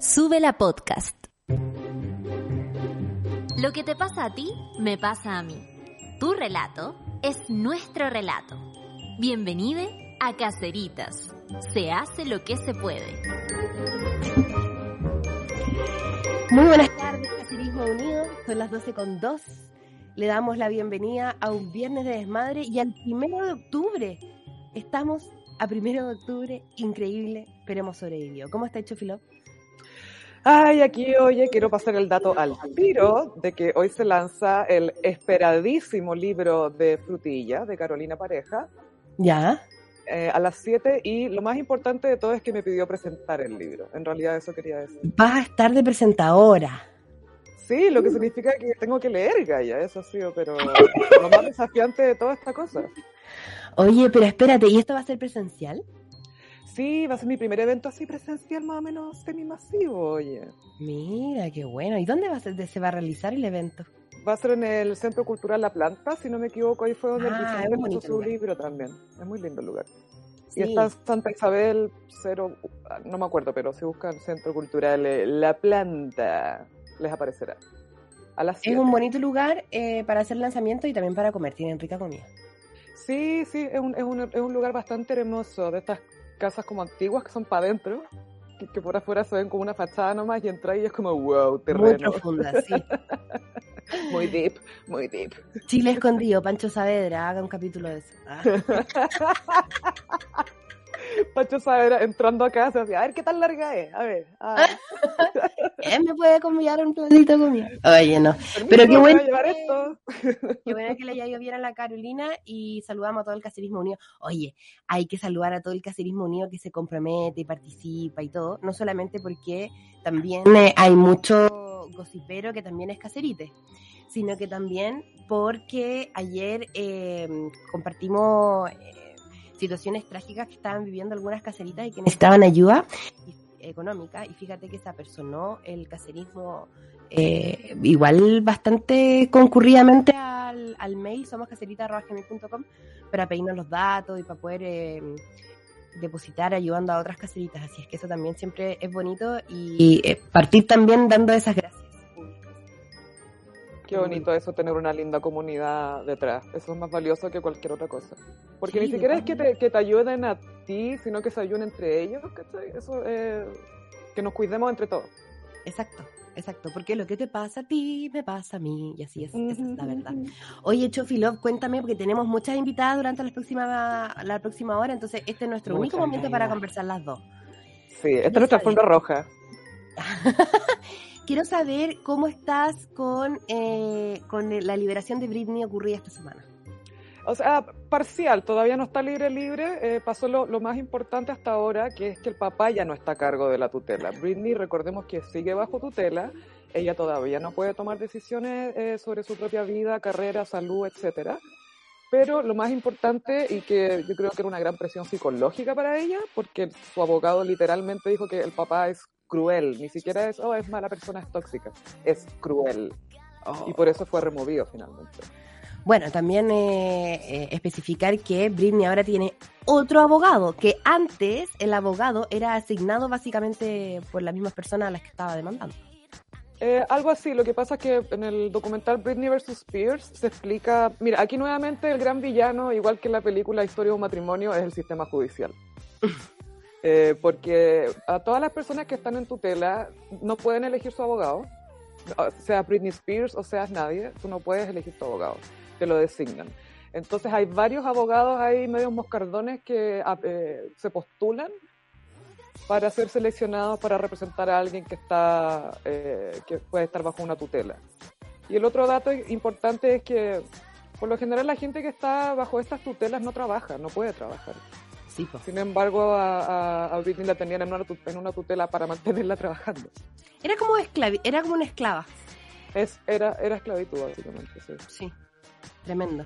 Sube la podcast. Lo que te pasa a ti, me pasa a mí. Tu relato es nuestro relato. Bienvenido a Caceritas. Se hace lo que se puede. Muy buenas tardes, Cacerismo Unido. Son las 12 con 2. Le damos la bienvenida a un viernes de desmadre y al primero de octubre. Estamos a primero de octubre, increíble, pero hemos sobrevivido. ¿Cómo está hecho? Ay, aquí, oye, quiero pasar el dato al tiro de que hoy se lanza el esperadísimo libro de Frutilla de Carolina Pareja. Ya. Eh, a las 7 y lo más importante de todo es que me pidió presentar el libro. En realidad eso quería decir. Vas a estar de presentadora. Sí, lo que significa que tengo que leer, Gaya, eso ha sido, pero lo más desafiante de toda esta cosa. Oye, pero espérate, ¿y esto va a ser presencial? Sí, va a ser mi primer evento así presencial más o menos semi-masivo, oye. Mira, qué bueno. ¿Y dónde va a ser, se va a realizar el evento? Va a ser en el Centro Cultural La Planta, si no me equivoco, ahí fue donde Ah, el puso su lugar. libro también. Es muy lindo el lugar. Sí. Y está en Santa Isabel, cero, no me acuerdo, pero si buscan Centro Cultural eh, La Planta, les aparecerá. A las Es 7. un bonito lugar eh, para hacer lanzamiento y también para comer. Tienen rica comida. Sí, sí, es un, es, un, es un lugar bastante hermoso, de estas casas como antiguas que son para adentro, que, que por afuera se ven como una fachada nomás y entra y es como wow, Muy terreno. profunda, sí. Muy deep, muy deep. Chile escondido, Pancho Saavedra, haga un capítulo de eso. Ah. Pacho Saavedra entrando a casa, así, a ver qué tan larga es, a ver. ¿Quién me puede convidar un platito comida? Oye, no. Pero qué ¿me bueno esto. Qué bueno que le haya ido bien a la Carolina y saludamos a todo el caserismo unido. Oye, hay que saludar a todo el caserismo unido que se compromete y participa y todo, no solamente porque también eh, hay mucho gossipero que también es caserite, sino que también porque ayer eh, compartimos eh, situaciones trágicas que estaban viviendo algunas caseritas y que necesitaban ayuda económica y fíjate que se apersonó el caserismo eh, igual bastante concurridamente al, al mail somoscaserita.com para pedirnos los datos y para poder eh, depositar ayudando a otras caseritas. Así es que eso también siempre es bonito y eh, partir también dando esas gracias. Qué bonito eso, tener una linda comunidad detrás. Eso es más valioso que cualquier otra cosa. Porque Sí, ni siquiera es que te, que te ayuden a ti, sino que se ayuden entre ellos, ¿cachai? Eso, eh, que nos cuidemos entre todos. Exacto, exacto, porque lo que te pasa a ti me pasa a mí y así es, esa es la verdad. Oye, Chofi Love, cuéntame, porque tenemos muchas invitadas durante la próxima, la próxima hora, entonces este es nuestro único momento para conversar las dos. Sí, esta es nuestra alfombra roja. Quiero saber cómo estás con, eh, con la liberación de Britney ocurrida esta semana. O sea, parcial, todavía no está libre, libre. Eh, pasó lo, más importante hasta ahora, que es que el papá ya no está a cargo de la tutela. Britney, recordemos que sigue bajo tutela. Ella todavía no puede tomar decisiones eh, sobre su propia vida, carrera, salud, etcétera. Pero lo más importante, y que yo creo que era una gran presión psicológica para ella, porque su abogado literalmente dijo que el papá es cruel, ni siquiera es, oh, es mala persona, es tóxica, es cruel. Y por eso fue removido finalmente. Bueno, también eh, eh, especificar que Britney ahora tiene otro abogado, que antes el abogado era asignado básicamente por las mismas personas a las que estaba demandando. Eh, algo así, lo que pasa es que en el documental Britney vs. Spears se explica, mira, aquí nuevamente el gran villano, igual que en la película Historia de un matrimonio, es el sistema judicial. Eh, porque a todas las personas que están en tutela no pueden elegir su abogado, sea Britney Spears o seas nadie, tú no puedes elegir tu abogado, te lo designan. Entonces hay varios abogados ahí, medios moscardones, que ah, eh, se postulan para ser seleccionados para representar a alguien que está eh, que puede estar bajo una tutela. Y el otro dato importante es que por lo general la gente que está bajo estas tutelas no trabaja, no puede trabajar. Sí. Sin embargo, a, a- a Britney la tenían en una, tu- en una tutela para mantenerla trabajando. Era como esclavi era como una esclava. Es, era, era esclavitud, básicamente, sí. Sí, tremendo.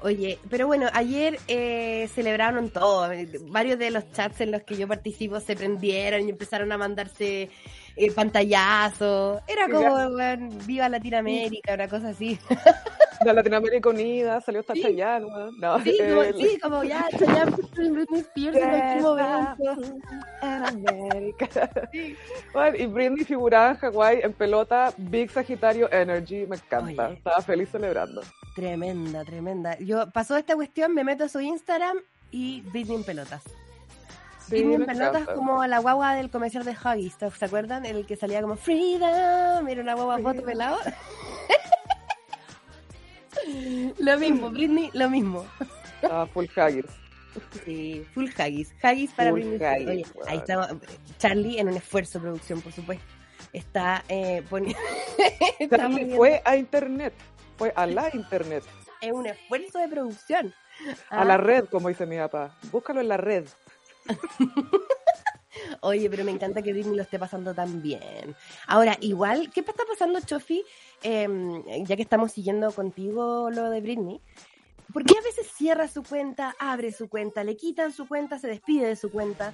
Oye, pero bueno, ayer eh, celebraron todo. Varios de los chats en los que yo participo se prendieron y empezaron a mandarse eh, pantallazos. Era como, weón, viva Latinoamérica, una cosa así. La Latinoamérica Unida, salió hasta Sí. Chayanne. No, Sí, como, el- sí, como ya, ya Britney Spears en el último evento. en América. Bueno, y Britney figuraba en Hawái en pelota, Big Sagitario Energy, me encanta. Oye. Estaba feliz celebrando. Tremenda, tremenda. Yo pasó esta cuestión, me meto a su Instagram y Britney en pelotas. Sí, pelotas encanta. como la guagua del comercial de Huggies, ¿se acuerdan? El que salía como Freedom, mira una guagua foto pelado. lo mismo, Britney, lo mismo. Estaba full haggis. Sí, full Haggis. Haggis para Full Britney. Haggis, Oye, ahí está Charlie en un esfuerzo de producción, por supuesto. Está eh, poniendo... Charlie fue a internet, fue a la internet, es un esfuerzo de producción. a Ah, la red, como dice mi papá. Búscalo en la red. Oye, pero me encanta que Britney lo esté pasando tan bien. Ahora, igual, ¿qué está pasando, Chofi? Em, ya que estamos siguiendo contigo lo de Britney. ¿Por qué a veces cierra su cuenta, abre su cuenta, le quitan su cuenta, se despide de su cuenta?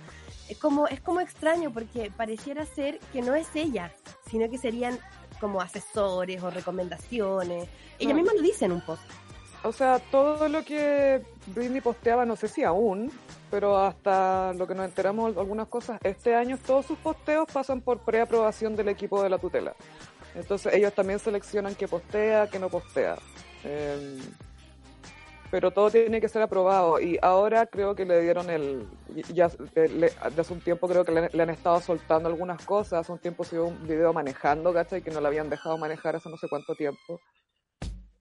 Es como, es como extraño porque pareciera ser que no es ella, sino que serían como asesores o recomendaciones. Ella misma lo dice en un post. O sea, todo lo que Britney posteaba, no sé si aún, pero hasta lo que nos enteramos algunas cosas, este año todos sus posteos pasan por preaprobación del equipo de la tutela. Entonces ellos también seleccionan qué postea, qué no postea. Eh, pero todo tiene que ser aprobado y ahora creo que le dieron el ya le- hace un tiempo creo que le, han estado soltando algunas cosas hace un tiempo subió un video manejando ¿cachai? que no le habían dejado manejar hace no sé cuánto tiempo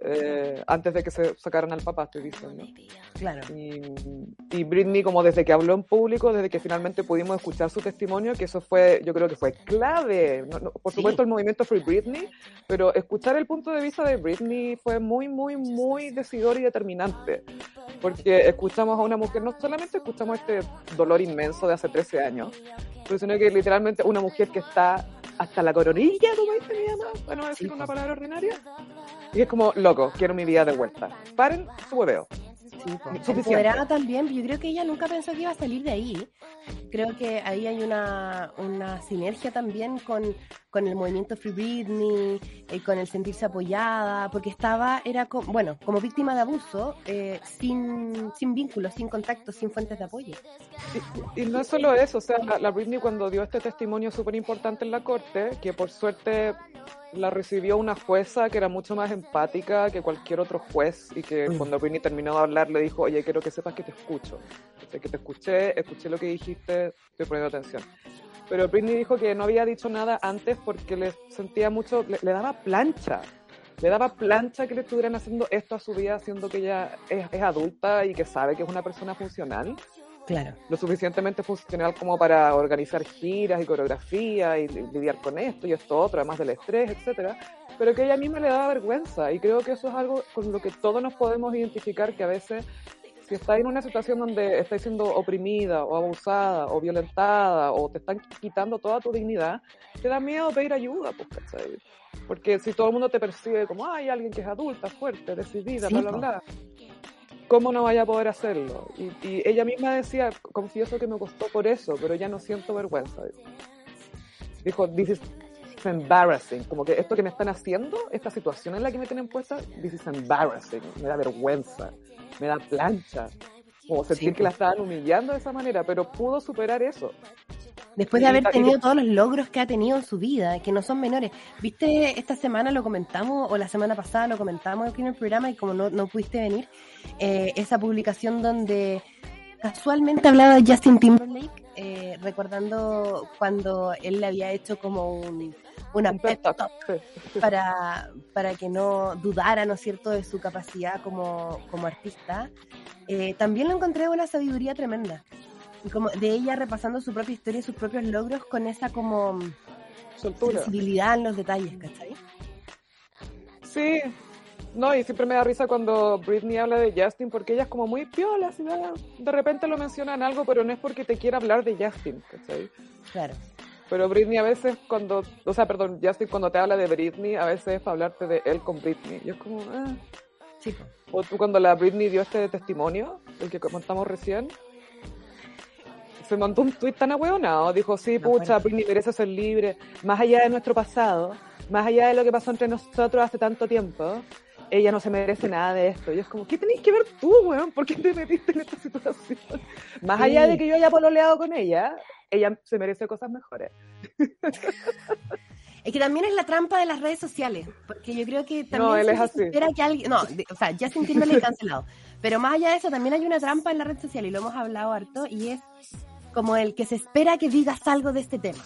eh, antes de que se sacaran al papá estoy diciendo Claro. y, y Britney como desde que habló en público desde que finalmente pudimos escuchar su testimonio que eso fue yo creo que fue clave No- no, por Sí. supuesto el movimiento Free Britney pero escuchar el punto de vista de Britney fue muy muy muy decidor y determinante porque escuchamos a una mujer no solamente escuchamos este dolor inmenso de hace 13 años pero sino que literalmente una mujer que está hasta la coronilla como dice mi mamá para no decir Sí, una palabra ordinaria y es como loco quiero mi vida de vuelta paren su hueveo Sí. Empoderada también, yo creo que ella nunca pensó que iba a salir de ahí. Creo que ahí hay una, una sinergia también con, con el movimiento Free Britney, eh, con el sentirse apoyada, porque estaba, era co- bueno, como víctima de abuso, eh, sin, sin vínculos, sin contactos, sin fuentes de apoyo. Y no es solo eso, o sea, la, la Britney cuando dio este testimonio súper importante en la corte, que por suerte la recibió una jueza que era mucho más empática que cualquier otro juez y que Mm. cuando Britney terminó de hablar le dijo, oye, quiero que sepas que te escucho, que te escuché, escuché lo que dijiste, estoy poniendo atención. Pero Britney dijo que no había dicho nada antes porque le sentía mucho, le, le daba plancha. Le daba plancha que le estuvieran haciendo esto a su vida, siendo que ella es, es adulta y que sabe que es una persona funcional Claro. lo suficientemente funcional como para organizar giras y coreografía y li- lidiar con esto y esto otro, además del estrés, etcétera, pero que ella misma le daba vergüenza y creo que eso es algo con lo que todos nos podemos identificar que a veces si estás en una situación donde estás siendo oprimida o abusada o violentada o te están quitando toda tu dignidad, te da miedo pedir ayuda, pues, ¿cachai? Porque si todo el mundo te percibe como, hay alguien que es adulta, fuerte, decidida, Sí, bla, bla, bla, ¿cómo no vaya a poder hacerlo? Y, y ella misma decía, confieso que me costó por eso, pero ya no siento vergüenza. Dijo, this is embarrassing, como que esto que me están haciendo, esta situación en la que me tienen puesta, this is embarrassing, me da vergüenza, me da plancha, como sentir Sí, que la pues. estaban humillando de esa manera, pero pudo superar eso. Después de haber tenido todos los logros que ha tenido en su vida, que no son menores. Viste, esta semana lo comentamos, o la semana pasada lo comentamos aquí en el programa, y como no, no pudiste venir, eh, esa publicación donde casualmente hablaba de Justin Timberlake, eh, recordando cuando él le había hecho como un, una Un pep talk, para, para que no dudara, ¿no es cierto?, de su capacidad como, como artista. Eh, también lo encontré una sabiduría tremenda. Y como de ella repasando su propia historia y sus propios logros con esa como Soltura. sensibilidad en los detalles, ¿cachai? Sí, No, y siempre me da risa cuando Britney habla de Justin, porque ella es como muy piola, de- de repente lo mencionan algo, pero no es porque te quiera hablar de Justin, ¿cachai? Claro. Pero Britney a veces cuando, o sea, perdón, Justin cuando te habla de Britney, a veces es para hablarte de él con Britney. Y es como, ah. Sí. O tú cuando la Britney dio este testimonio, el que comentamos recién, se mandó un tuit tan ahueonado, dijo, sí, Me pucha, acuerdo. Britney merece ser libre, más allá de nuestro pasado, más allá de lo que pasó entre nosotros hace tanto tiempo, ella no se merece nada de esto. Y es como, ¿qué tenés que ver tú, weón? ¿Por qué te metiste en esta situación? Más Sí. allá de que yo haya pololeado con ella, ella se merece cosas mejores. Es que también es la trampa de las redes sociales, porque yo creo que también No, él se es así. espera que alguien, no, de- o sea, ya sin Timberlake cancelado, pero más allá de eso también hay una trampa en la red social y lo hemos hablado harto y es como el que se espera que digas algo de este tema.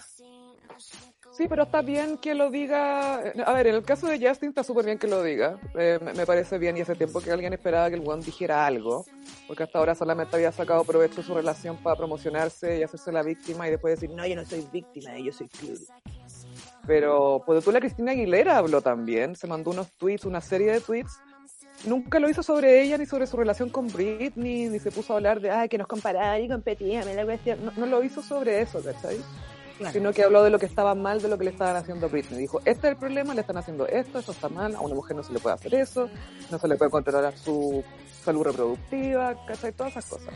Sí, pero está bien que lo diga. A ver, en el caso de Justin está súper bien que lo diga. Eh, me, parece bien y hace tiempo que alguien esperaba que el weón dijera algo, porque hasta ahora solamente había sacado provecho de su relación para promocionarse y hacerse la víctima y después decir, no, yo no soy víctima, yo soy club. Pero, pues tú, la Cristina Aguilera habló también, se mandó unos tweets, una serie de tweets. Nunca lo hizo sobre ella ni sobre su relación con Britney, ni se puso a hablar de, ay, que nos comparaban y competían, la. No, no lo hizo sobre eso, ¿cachai? Sino que habló de lo que estaba mal de lo que le estaban haciendo a Britney. Dijo, este es el problema, le están haciendo esto, esto está mal, a una mujer no se le puede hacer eso, no se le puede controlar su salud reproductiva, ¿cachai? Todas esas cosas.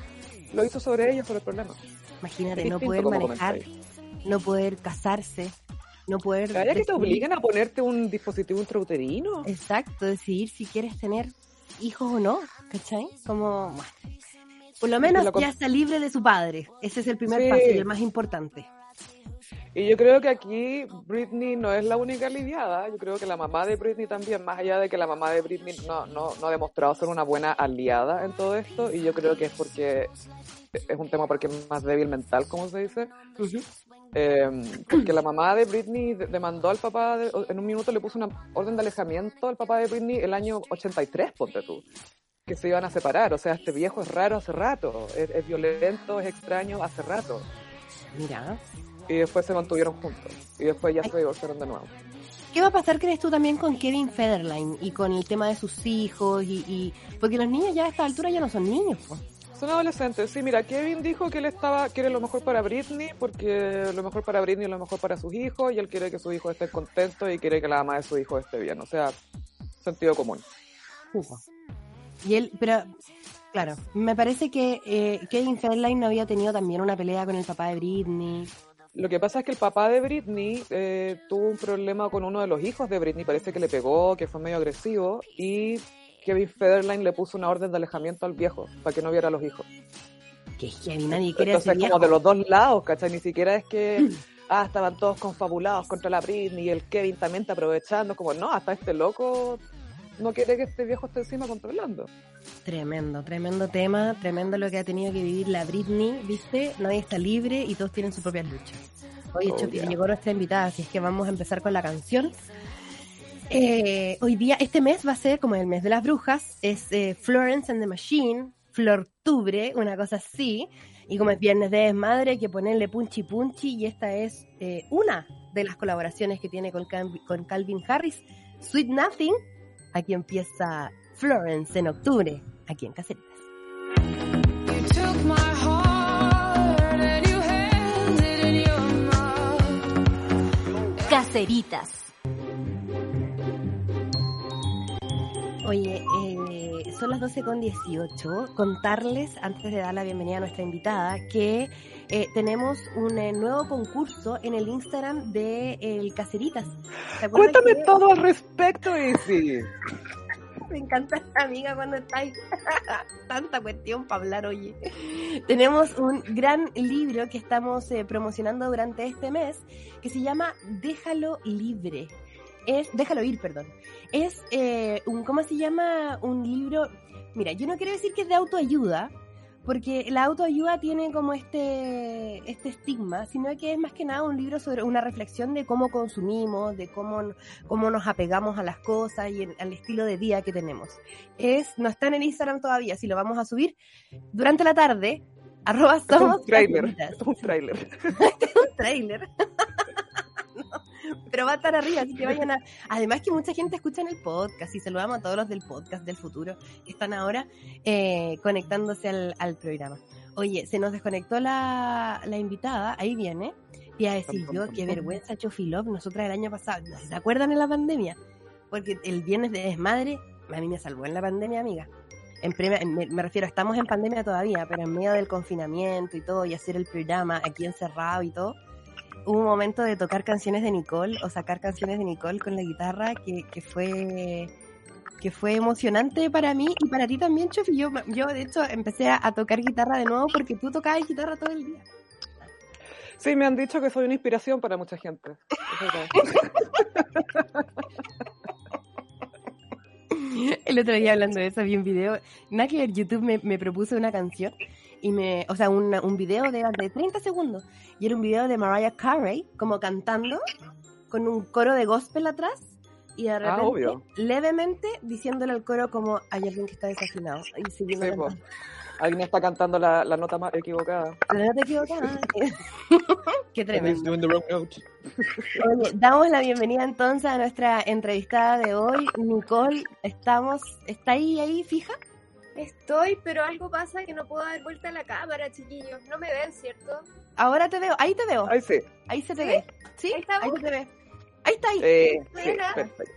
Lo hizo sobre ella, sobre el problema. Imagínate, no poder manejar, no poder casarse, no poder... ¿Calla que te obliguen a ponerte un dispositivo intrauterino? Exacto, decidir si quieres tener hijos o no, ¿cachai? Como, bueno, por lo menos ya está libre de su padre. Ese es el primer Sí. paso y el más importante. Y yo creo que aquí Britney no es la única aliviada, yo creo que la mamá de Britney también, más allá de que la mamá de Britney no, no, no ha demostrado ser una buena aliada en todo esto, y yo creo que es porque es un tema porque es más débil mental, como se dice, Eh, porque la mamá de Britney de- demandó al papá, de- en un minuto le puso una orden de alejamiento al papá de Britney el año 83, ponte tú, que se iban a separar, o sea, este viejo es raro hace rato, es, es violento, es extraño hace rato, Mira. Y después se mantuvieron juntos, y después ya Ay. se divorciaron de nuevo. ¿Qué va a pasar, crees tú, también con Kevin Federline y con el tema de sus hijos? y, y- Porque los niños ya a esta altura ya no son niños. Son adolescentes, sí, mira, Kevin dijo que él estaba, quiere lo mejor para Britney, porque lo mejor para Britney es lo mejor para sus hijos, y él quiere que sus hijos estén contentos y quiere que la mamá de su hijo esté bien, o sea, sentido común. Y él, pero, claro, me parece que eh, Kevin Federline no había tenido también una pelea con el papá de Britney. Lo que pasa es que el papá de Britney eh, tuvo un problema con uno de los hijos de Britney, parece que le pegó, que fue medio agresivo, y Kevin Federline le puso una orden de alejamiento al viejo, para que no viera a los hijos. Que heavy, nadie quiere Entonces, viejo. como de los dos lados, ¿cachai? Ni siquiera es que, ah, estaban todos confabulados contra la Britney y el Kevin también está aprovechando, como, no, hasta este loco no quiere que este viejo esté encima controlando. Tremendo, tremendo tema, tremendo lo que ha tenido que vivir la Britney, ¿viste? Nadie está libre y todos tienen sus propias luchas. Oye, Oh, yeah. llegó nuestra invitada, así es que vamos a empezar con la canción. Eh, hoy día, este mes va a ser como el mes de las brujas, es eh, Florence and the Machine, Flortubre, una cosa así, y como es viernes de desmadre, hay que ponerle punchi punchi, y esta es eh, una de las colaboraciones que tiene con Calvin Harris, Sweet Nothing, aquí empieza Florence en octubre, aquí en Caseritas. You Oye, eh, son las 12 con 18. Contarles, antes de dar la bienvenida a nuestra invitada, que eh, tenemos un eh, nuevo concurso en el Instagram de El Caseritas. ¿Se acuerdan Cuéntame que- todo al respecto, Izzy. Me encanta esta amiga cuando está ahí. Tanta cuestión para hablar, oye. Tenemos un gran libro que estamos eh, promocionando durante este mes que se llama Déjalo libre. Es, déjalo ir, perdón. Es eh, un, ¿cómo se llama? Un libro. Mira, yo no quiero decir que es de autoayuda, porque la autoayuda tiene como este, este estigma, sino que es más que nada un libro sobre una reflexión de cómo consumimos, de cómo, cómo nos apegamos a las cosas y al estilo de vida que tenemos. Es, no está en el Instagram todavía, si lo vamos a subir durante la tarde. Arroba somos un trailer. Es un trailer. un trailer. Pero va a estar arriba, así que vayan a... Además que mucha gente escucha en el podcast y saludamos a todos los del podcast del futuro que están ahora eh, conectándose al, programa. Oye, se nos desconectó la, la invitada, ahí viene. Y a decir yo, qué vergüenza, Chofilov, nosotras el año pasado, ¿no ¿se acuerdan en la pandemia? Porque el viernes de desmadre, a mí me salvó en la pandemia, amiga. En en- me, me refiero, estamos en pandemia todavía, pero en medio del confinamiento y todo, y hacer el programa aquí encerrado y todo, hubo un momento de tocar canciones de Nicole o sacar canciones de Nicole con la guitarra que, que fue que fue emocionante para mí y para ti también, Chofi. Yo, yo de hecho empecé a, a tocar guitarra de nuevo porque tú tocabas guitarra todo el día. Sí, me han dicho que soy una inspiración para mucha gente. El otro día hablando de eso vi un video, nada que ver, YouTube me, me propuso una canción y me, o sea, una- un video de, de 30 segundos y era un video de Mariah Carey como cantando con un coro de gospel atrás y de repente obvio. levemente diciéndole al coro como hay alguien que está desafinado y siguiendo Sí. Alguien está cantando la, la nota más equivocada. Pero no te equivocas. Qué And he's tremendo. doing the wrong note. Oye, damos la bienvenida entonces a nuestra entrevistada de hoy, Nicole. Estamos, ¿está ahí, ahí, fija? Estoy, pero algo pasa que no puedo dar vuelta a la cámara, chiquillos. No me ven, ¿cierto? Ahora te veo, ahí te veo, Ay, sí. ahí se te ¿Sí? ve. Sí, Ahí ahí se te ve. Ahí está ahí, Eh, sí, Buena. perfecto.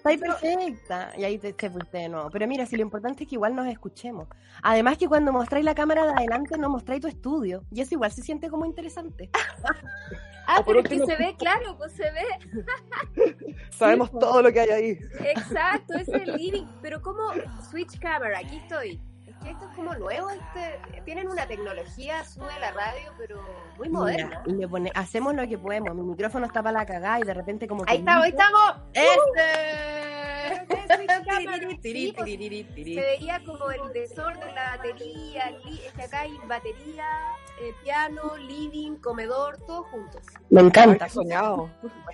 Está ahí perfecta. Y ahí te, te fuiste de nuevo. Pero mira, si lo importante es que igual nos escuchemos. Además que cuando mostráis la cámara de adelante, no mostráis tu estudio. Y eso igual se siente como interesante. Ah, por pero es que se ve, claro, pues se ve. Sabemos todo lo que hay ahí. Exacto, es el living. Pero como Switch Camera, aquí estoy. Esto es como nuevo, este, tienen una tecnología, sube la radio, pero muy moderna. Mira, le pone, hacemos lo que podemos. Mi micrófono está para la cagada y de repente como que Ahí estamos, ahí estamos. ¡Este! Sí, pues, se veía como el desorden, la batería, es que acá hay batería, eh, piano, living, comedor, todos juntos. Me encanta. soñado.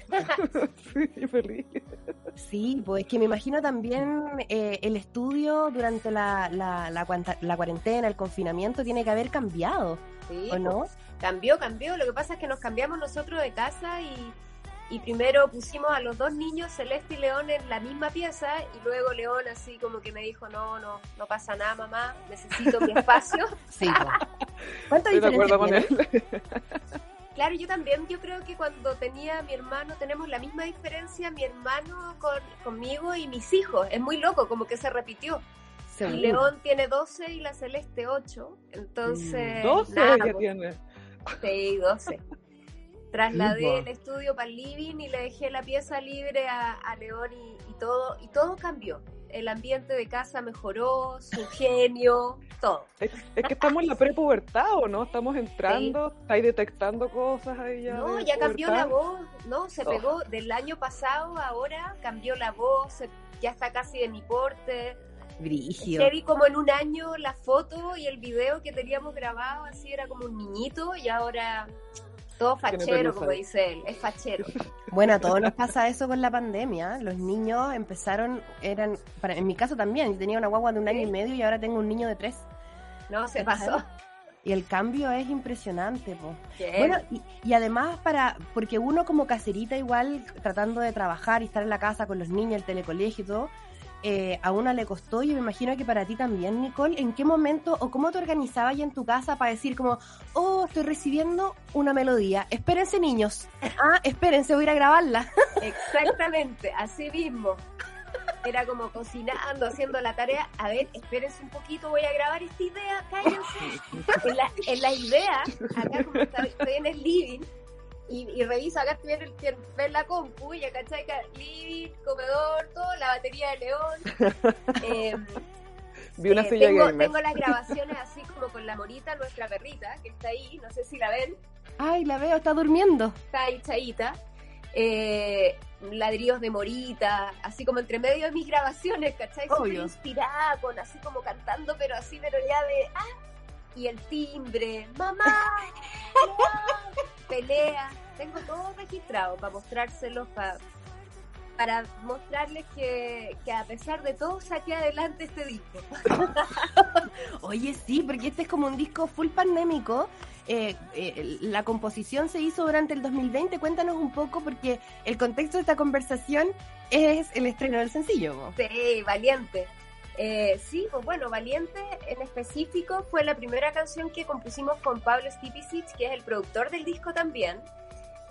sí, pues es que me imagino también eh, el estudio durante la, la, la, la cuarentena, el confinamiento, tiene que haber cambiado, Sí, ¿o no? Cambió, cambió. Lo que pasa es que nos cambiamos nosotros de casa y, y primero pusimos a los dos niños, Celeste y León, en la misma pieza y luego León así como que me dijo, no, no, no pasa nada, mamá, necesito mi espacio. Sí, pues. ¿Cuánta Estoy de diferencia acuerdo con tiene? él. Claro, yo también, yo creo que cuando tenía a mi hermano, tenemos la misma diferencia, mi hermano con, conmigo y mis hijos. Es muy loco, como que se repitió. Y. León tiene 12 y la Celeste 8. Entonces, 12 nada, ya pues, tiene. Sí, 12. Trasladé Sí, el estudio para el living y le dejé la pieza libre a, a León y, y todo, y todo cambió. El ambiente de casa mejoró, su genio, todo. Es, es que estamos en la prepubertad, ¿o no? Estamos entrando, estáis detectando cosas ahí ya. No, ya cambió la voz, no, se Oh. pegó del año pasado, ahora cambió la voz, se- ya está casi de mi porte. Brigio. Vi como en un año la foto y el video que teníamos grabado, así era como un niñito y ahora todo fachero, como dice él, es fachero. Bueno, a todos nos pasa eso con la pandemia. Los niños empezaron, eran, para, en mi caso también, yo tenía una guagua de un año y medio y ahora tengo un niño de tres. No, se pasó. Y el cambio es impresionante, po. Bueno, y, y además para, porque uno como caserita igual, tratando de trabajar y estar en la casa con los niños, el telecolegio y todo, eh, a una le costó y me imagino que para ti también, Nicole, ¿en qué momento o cómo te organizabas ahí en tu casa para decir como, oh, estoy recibiendo una melodía, espérense niños, ah, espérense, voy a ir a grabarla. Exactamente, así mismo. Era como cocinando, haciendo la tarea. A ver, espérense un poquito, voy a grabar esta idea, cállense. En la, en la idea, acá como estoy en el living y, y reviso acá, el, en- en la compu y acá está acá, living, comedor, todo, la batería de León. Eh, Vi una eh, silla tengo, gamer. tengo las grabaciones así como con la morita, nuestra perrita, que está ahí, no sé si la ven. Ay, la veo, está durmiendo. está ahí chaita. Eh, ladrillos de morita, así como entre medio de mis grabaciones, ¿cachai? Súper inspirada, con así como cantando, pero así, pero ya de ¡ah! Y el timbre, mamá, mamá", pelea. Tengo todo registrado para mostrárselos, pa- para mostrarles que, que a pesar de todo saqué adelante este disco. Oye, sí, porque este es como un disco full pandémico. eh, eh, la composición se hizo durante el 2020. Cuéntanos un poco porque el contexto de esta conversación es el estreno del sencillo. Sí, Valiente. Eh, sí, pues bueno, Valiente en específico fue la primera canción que compusimos con Pablo Stipicic, que es el productor del disco también.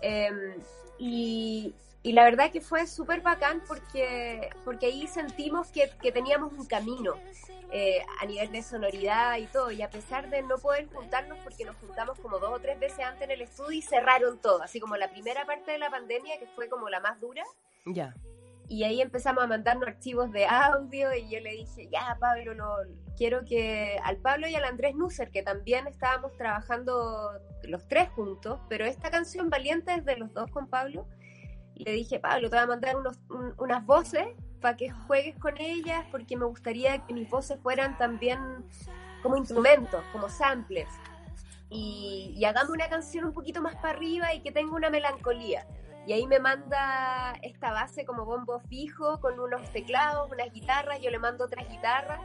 Eh, y, y la verdad que fue súper bacán porque, porque ahí sentimos que, que teníamos un camino eh, a nivel de sonoridad y todo. Y a pesar de no poder juntarnos, porque nos juntamos como dos o tres veces antes en el estudio y cerraron todo, así como la primera parte de la pandemia, que fue como la más dura. Ya. Y ahí empezamos a mandarnos archivos de audio y yo le dije, ya Pablo, no, quiero que al Pablo y al Andrés Nusser, que también estábamos trabajando los tres juntos, pero esta canción Valiente es de los dos con Pablo, le dije, Pablo, te voy a mandar unos, un- unas voces para que juegues con ellas, porque me gustaría que mis voces fueran también como instrumentos, como samples. Y, y hagamos una canción un poquito más para arriba y que tenga una melancolía. Y ahí me manda esta base como bombo fijo, con unos teclados, unas guitarras, yo le mando otras guitarras,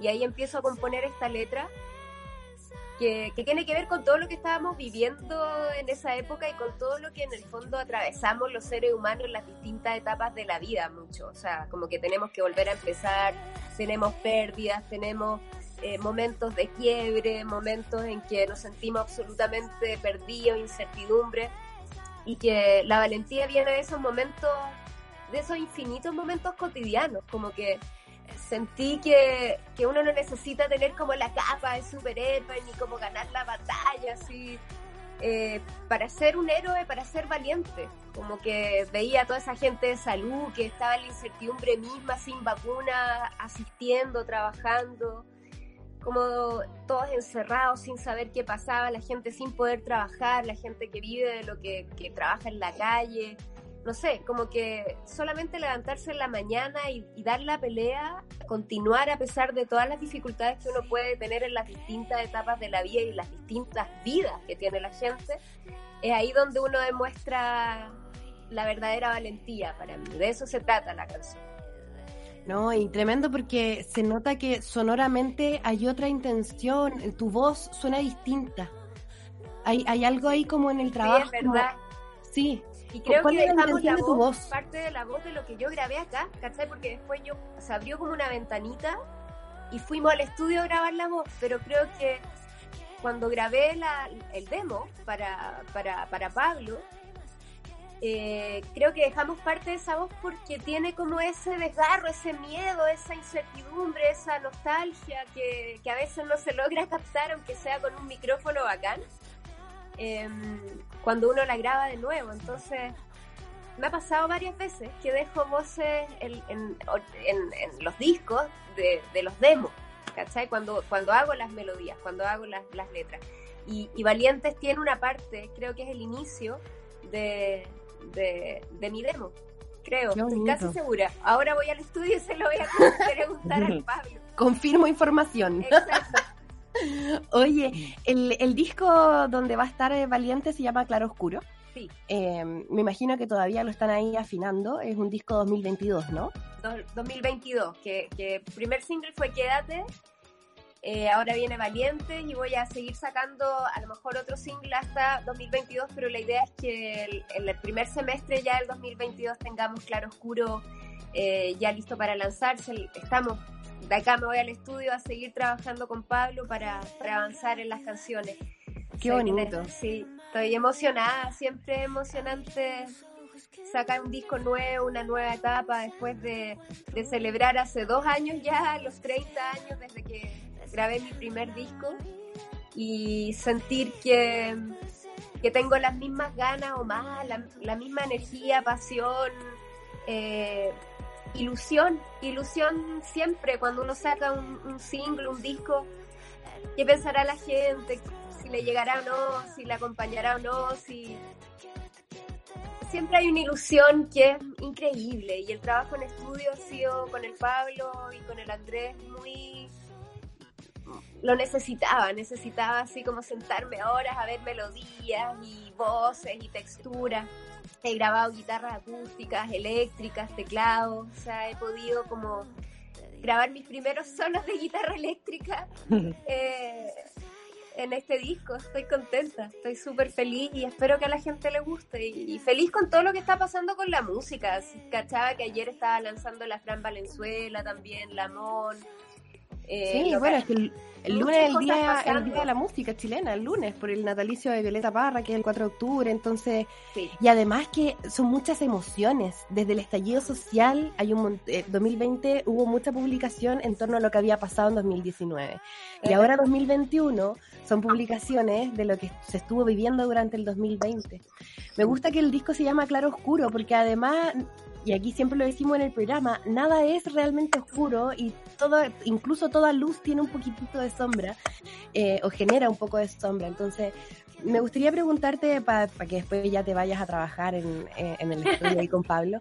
y ahí empiezo a componer esta letra, que, tiene que ver con todo lo que estábamos viviendo en esa época y con todo lo que en el fondo atravesamos los seres humanos en las distintas etapas de la vida mucho. O sea, como que tenemos que volver a empezar, tenemos pérdidas, tenemos eh, momentos de quiebre, momentos en que nos sentimos absolutamente perdidos, incertidumbre y que la valentía viene de esos momentos, de esos infinitos momentos cotidianos, como que sentí que, que uno no necesita tener como la capa de superhéroe ni como ganar la batalla así eh, para ser un héroe, para ser valiente. Como que veía a toda esa gente de salud que estaba en la incertidumbre misma, sin vacuna, asistiendo, trabajando, como todos encerrados sin saber qué pasaba, la gente sin poder trabajar, la gente que vive de lo que, que trabaja en la calle. No sé, como que solamente levantarse en la mañana y, y dar la pelea, continuar a pesar de todas las dificultades que uno puede tener en las distintas etapas de la vida y las distintas vidas que tiene la gente, es ahí donde uno demuestra la verdadera valentía para mí. De eso se trata la canción. No, y tremendo porque se nota que sonoramente hay otra intención, tu voz suena distinta. Hay, hay algo ahí como en el trabajo. sí, es como- verdad. sí, Y creo ¿Cuál que dejamos la de voz? parte de la voz de lo que yo grabé acá, ¿cachai? Porque después yo se abrió como una ventanita y fuimos al estudio a grabar la voz, pero creo que cuando grabé la, el demo para, para, para Pablo, eh, creo que dejamos parte de esa voz porque tiene como ese desgarro, ese miedo, esa incertidumbre, esa nostalgia que, a veces no se logra captar, aunque sea con un micrófono bacán, em, cuando uno la graba de nuevo. Entonces, me ha pasado varias veces que dejo voces en, en- los discos de, de los demos, ¿cachai? Cuando, cuando hago las melodías, cuando hago las, las letras. Y, y Valientes tiene una parte, creo que es el inicio de, de, de mi demo. Creo, estoy casi segura. Ahora voy al estudio y se lo voy a preguntar al Pablo. confirmo información. Exacto. Oye, el, el disco donde va a estar eh, Valiente se llama Claro Oscuro. Sí, Eh, me imagino que todavía lo están ahí afinando. Es un disco 2022, ¿no? do- 2022, que, que primer single fue Quédate, eh, ahora viene Valiente y voy a seguir sacando a lo mejor otro single hasta 2022, pero la idea es que el- en el primer semestre ya del 2022 tengamos Claro Oscuro eh, ya listo para lanzarse. Estamos, de acá me voy al estudio a seguir trabajando con Pablo para, para avanzar en las canciones. Qué bonito. Sí, estoy emocionada, siempre emocionante sacar un disco nuevo, una nueva etapa después de, de celebrar hace dos años ya los 30 años desde que grabé mi primer disco y sentir que, que tengo las mismas ganas o más, la, la misma energía, pasión, eh, ilusión, ilusión siempre cuando uno saca un, single, un disco, qué pensará la gente, si le llegará o no, si le acompañará o no, si siempre hay una ilusión que es increíble y el trabajo en estudio ha sido con el Pablo y con el Andrés muy lo necesitaba, necesitaba así como sentarme horas a ver melodías y voces y texturas. He grabado guitarras acústicas, eléctricas, teclados, o sea, he podido como grabar mis primeros solos de guitarra eléctrica eh, en este disco. Estoy contenta, estoy súper feliz y espero que a la gente le guste. Y, y feliz con todo lo que está pasando con la música. Cachaba que ayer estaba lanzando la Fran Valenzuela también, la Mon. eh, Sí, bueno, que- es que el, lunes es el día, el día de la música chilena, el lunes, por el natalicio de Violeta Parra, que es el 4 de octubre, entonces, sí. y además que son muchas emociones, desde el estallido social, hay un eh, 2020 hubo mucha publicación en torno a lo que había pasado en 2019, y ahora 2021 son publicaciones de lo que se estuvo viviendo durante el 2020. Me gusta que el disco se llama Claro Oscuro, porque además y aquí siempre lo decimos en el programa, nada es realmente oscuro y todo, incluso toda luz tiene un poquitito de sombra eh, o genera un poco de sombra. Entonces, me gustaría preguntarte, para que después ya te vayas a trabajar en, eh, el estudio ahí con Pablo,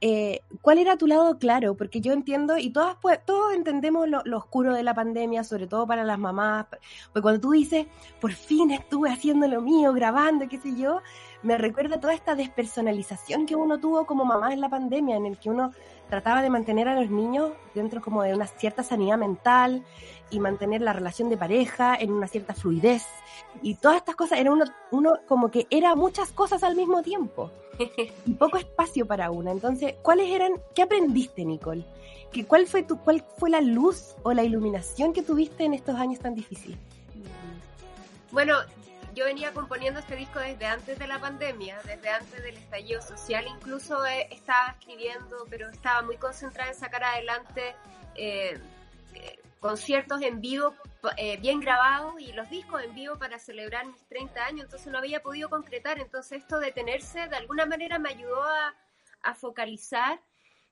eh, ¿cuál era tu lado claro? Porque yo entiendo, y todas, pues, todos entendemos lo, lo oscuro de la pandemia, sobre todo para las mamás, porque cuando tú dices, por fin estuve haciendo lo mío, grabando, qué sé yo, me recuerda toda esta despersonalización que uno tuvo como mamá en la pandemia, en el que uno trataba de mantener a los niños dentro como de una cierta sanidad mental y mantener la relación de pareja en una cierta fluidez. Y todas estas cosas, era uno, uno como que era muchas cosas al mismo tiempo y poco espacio para una. Entonces, ¿cuáles eran, qué aprendiste, Nicole? ¿Qué, cuál, fue tu, ¿Cuál fue la luz o la iluminación que tuviste en estos años tan difíciles? Bueno, yo venía componiendo este disco desde antes de la pandemia, desde antes del estallido social, incluso eh, estaba escribiendo, pero estaba muy concentrada en sacar adelante eh, conciertos en vivo eh, bien grabados y los discos en vivo para celebrar mis 30 años, entonces no había podido concretar, entonces esto de tenerse de alguna manera me ayudó a, a focalizar,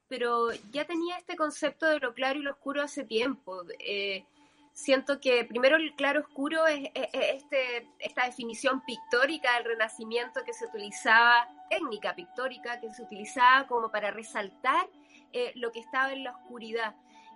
pero ya tenía este concepto de lo claro y lo oscuro hace tiempo. Eh, siento que primero el claro oscuro es, es- es este, esta definición pictórica del Renacimiento que se utilizaba, técnica pictórica que se utilizaba como para resaltar eh, lo que estaba en la oscuridad.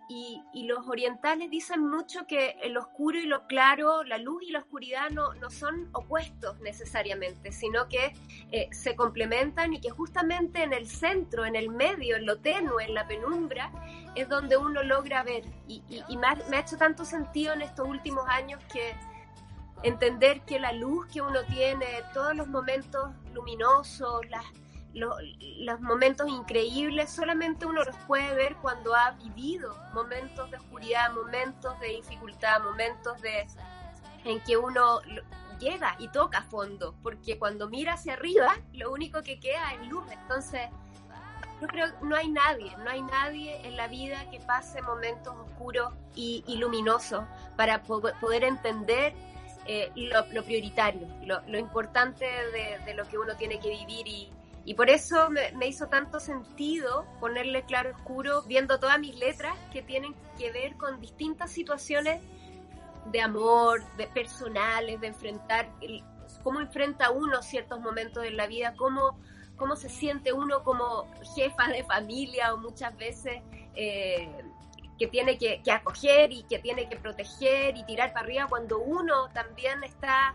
Y, y los orientales dicen mucho que el oscuro y lo claro, la luz y la oscuridad no, no son opuestos necesariamente, sino que eh, se complementan y que justamente en el centro, en el medio, en lo tenue, en la penumbra, es donde uno logra ver. Y, me, ha, me ha hecho tanto sentido en estos últimos años que entender que la luz que uno tiene, todos los momentos luminosos, las, lo- los momentos increíbles, solamente uno los puede ver cuando ha vivido momentos de oscuridad, momentos de dificultad, momentos de en que uno llega y toca fondo, porque cuando mira hacia arriba, lo único que queda es luz. Entonces, yo creo que no hay nadie, no hay nadie en la vida que pase momentos oscuros y, y luminosos para po- poder entender eh, lo, prioritario, lo, importante de lo que uno tiene que vivir y, y por eso me, hizo tanto sentido ponerle claro oscuro viendo todas mis letras que tienen que ver con distintas situaciones de amor, de personales, de enfrentar, cómo enfrenta uno ciertos momentos en la vida, cómo, cómo se siente uno como jefa de familia o muchas veces eh, que tiene que acoger y que tiene que proteger y tirar para arriba cuando uno también está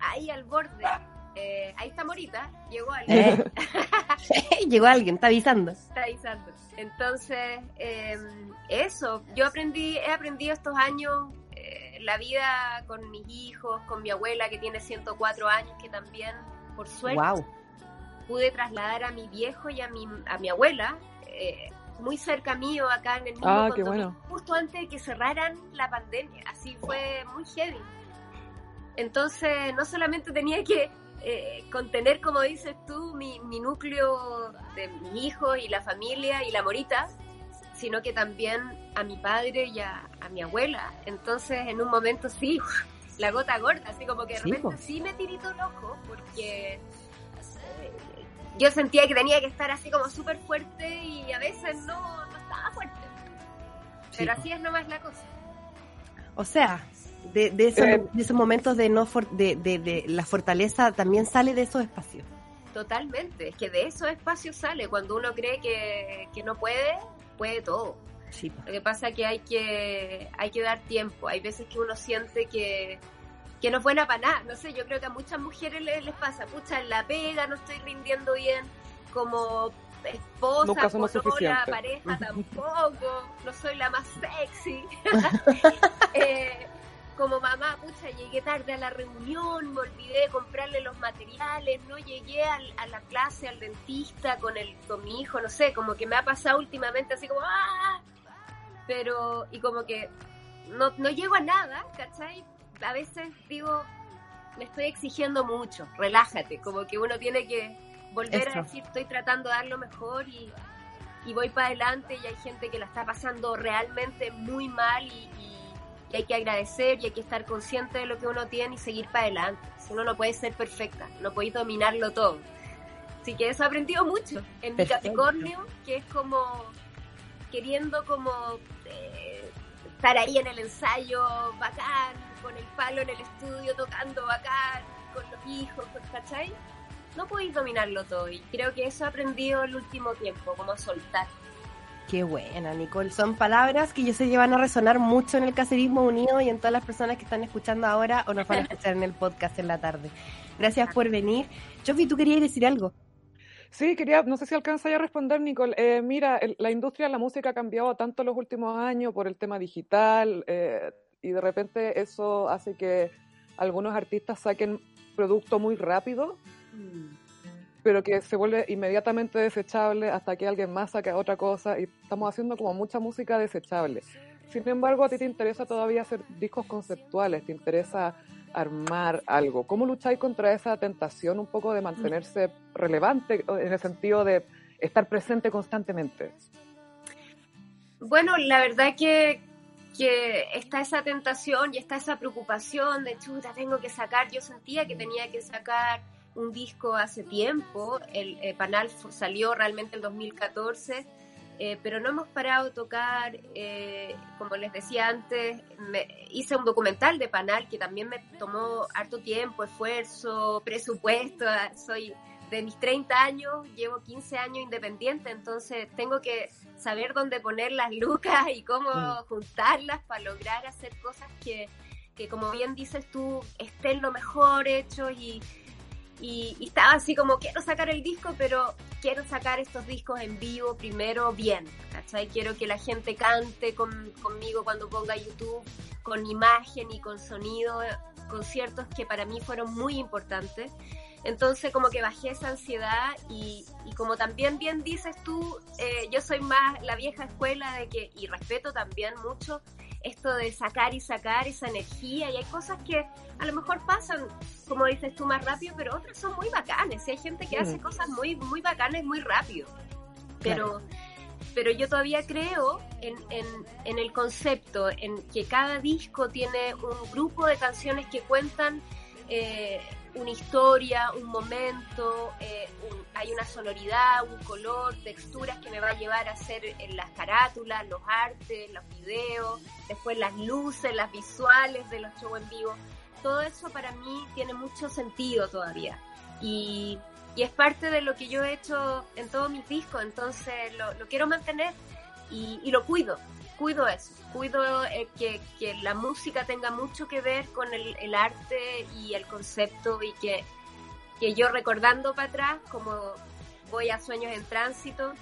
ahí al borde. Eh, ahí está Morita, llegó alguien. Eh, Llegó alguien, está avisando. está avisando. Entonces, eh, eso, yo aprendí, he aprendido estos años eh, la vida con mis hijos, con mi abuela que tiene 104 años, que también, por suerte, Wow. pude trasladar a mi viejo y a mi, a mi abuela, eh, muy cerca mío, acá en el mismo Ah, qué condominio, bueno. justo antes de que cerraran la pandemia. Así fue muy heavy. Entonces, no solamente tenía que eh, contener, como dices tú, mi, mi núcleo de mis hijos y la familia y la morita, sino que también a mi padre y a, a mi abuela. Entonces, en un momento sí, la gota gorda, así como que de Sí, repente sí me tiritó el ojo, porque eh, yo sentía que tenía que estar así como súper fuerte y a veces no, no estaba fuerte. Pero Sí, así es nomás la cosa. O sea, de, de, esos, Eh. de esos momentos de no for- de, de, de la fortaleza también sale de esos espacios. Totalmente, es que de esos espacios sale, cuando uno cree que, que no puede, puede todo. Sí, Lo que pasa es que hay que, hay que dar tiempo, hay veces que uno siente que, que no es buena para nada, no sé, yo creo que a muchas mujeres les, les pasa, pucha, en la pega no estoy rindiendo bien, como esposa, Nunca somos pareja tampoco, no soy la más sexy. Eh, como mamá, pucha, llegué tarde a la reunión, me olvidé de comprarle los materiales, no llegué al- a la clase, al dentista con, el, con mi hijo, no sé, como que me ha pasado últimamente así como, ¡ah! Pero, y como que no, no llego a nada, ¿cachai? A veces digo, me estoy exigiendo mucho, relájate, como que uno tiene que volver a decir, estoy tratando de dar lo mejor y, y voy para adelante y hay gente que la está pasando realmente muy mal y, y- y hay que agradecer y hay que estar consciente de lo que uno tiene y seguir para adelante. Si uno no puede ser perfecta, no puede dominarlo todo. Así que eso he aprendido mucho en mi. Capricornio, que es como queriendo como eh, estar ahí en el ensayo bacán, con el palo en el estudio tocando bacán, con los hijos, con- ¿cachai? No podéis dominarlo todo y creo que eso he aprendido el último tiempo, como a soltar. Qué buena, Nicole. Son palabras que yo sé que van a resonar mucho en el Cacerismo Unido y en todas las personas que están escuchando ahora o nos van a escuchar en el podcast en la tarde. Gracias por venir. Chofi, ¿tú querías decir algo? Sí, quería, no sé si alcanza ya a responder, Nicole. Eh, mira, el- la industria de la música ha cambiado tanto en los últimos años por el tema digital eh, y de repente eso hace que algunos artistas saquen producto muy rápido, pero que se vuelve inmediatamente desechable hasta que alguien más saque otra cosa y estamos haciendo como mucha música desechable. Sin embargo, a ti te interesa todavía hacer discos conceptuales, te interesa armar algo. ¿Cómo lucháis contra esa tentación un poco de mantenerse relevante en el sentido de estar presente constantemente? Bueno, la verdad que, que está esa tentación y está esa preocupación de chuta, tengo que sacar. Yo sentía que tenía que sacar un disco hace tiempo. El eh, Panal salió realmente en 2014, eh, pero no hemos parado de tocar. eh, como les decía antes, me, hice un documental de Panal que también me tomó harto tiempo, esfuerzo, presupuesto. ah, Soy de mis 30 años, llevo 15 años independiente, entonces tengo que saber dónde poner las lucas y cómo Mm. juntarlas para lograr hacer cosas que, que, como bien dices tú, estén lo mejor hecho y, y, y estaba así como quiero sacar el disco, pero quiero sacar estos discos en vivo primero bien, ¿cachai? Quiero que la gente cante con- conmigo cuando ponga YouTube, con imagen y con sonido, conciertos que para mí fueron muy importantes. Entonces como que bajé esa ansiedad y, y como también bien dices tú, eh, yo soy más la vieja escuela de que, y respeto también mucho esto de sacar y sacar esa energía y hay cosas que a lo mejor pasan, como dices tú, más rápido, pero otras son muy bacanes y hay gente que Mm. hace cosas muy, muy bacanes muy rápido. Pero, pero yo todavía creo en, en, en el concepto, en que cada disco tiene un grupo de canciones que cuentan eh, una historia, un momento, eh, hay una sonoridad, un color, texturas que me va a llevar a hacer en las carátulas, los artes, los videos, después las luces, las visuales de los shows en vivo. Todo eso para mí tiene mucho sentido todavía. Y, y es parte de lo que yo he hecho en todos mis discos, entonces lo, lo quiero mantener y, y lo cuido, cuido eso, cuido eh, que, que la música tenga mucho que ver con el, arte y el concepto y que, que yo recordando para atrás, como voy a Sueños en Tránsito,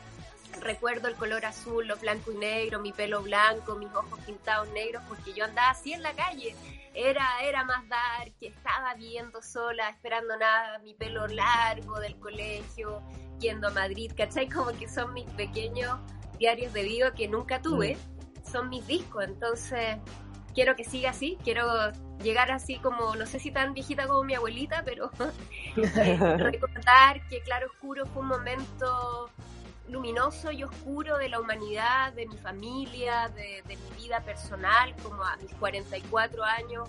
recuerdo el color azul, lo blanco y negro, mi pelo blanco, mis ojos pintados negros, porque yo andaba así en la calle. Era, era más dark, estaba viviendo sola, esperando nada, mi pelo largo del colegio, yendo a Madrid, ¿cachai? Como que son mis pequeños diarios de vida que nunca tuve, son mis discos, entonces quiero que siga así, quiero llegar así como, no sé si tan viejita como mi abuelita, pero eh, recordar que Claro Oscuro fue un momento luminoso y oscuro de la humanidad, de mi familia, de, mi vida personal, como a mis 44 años,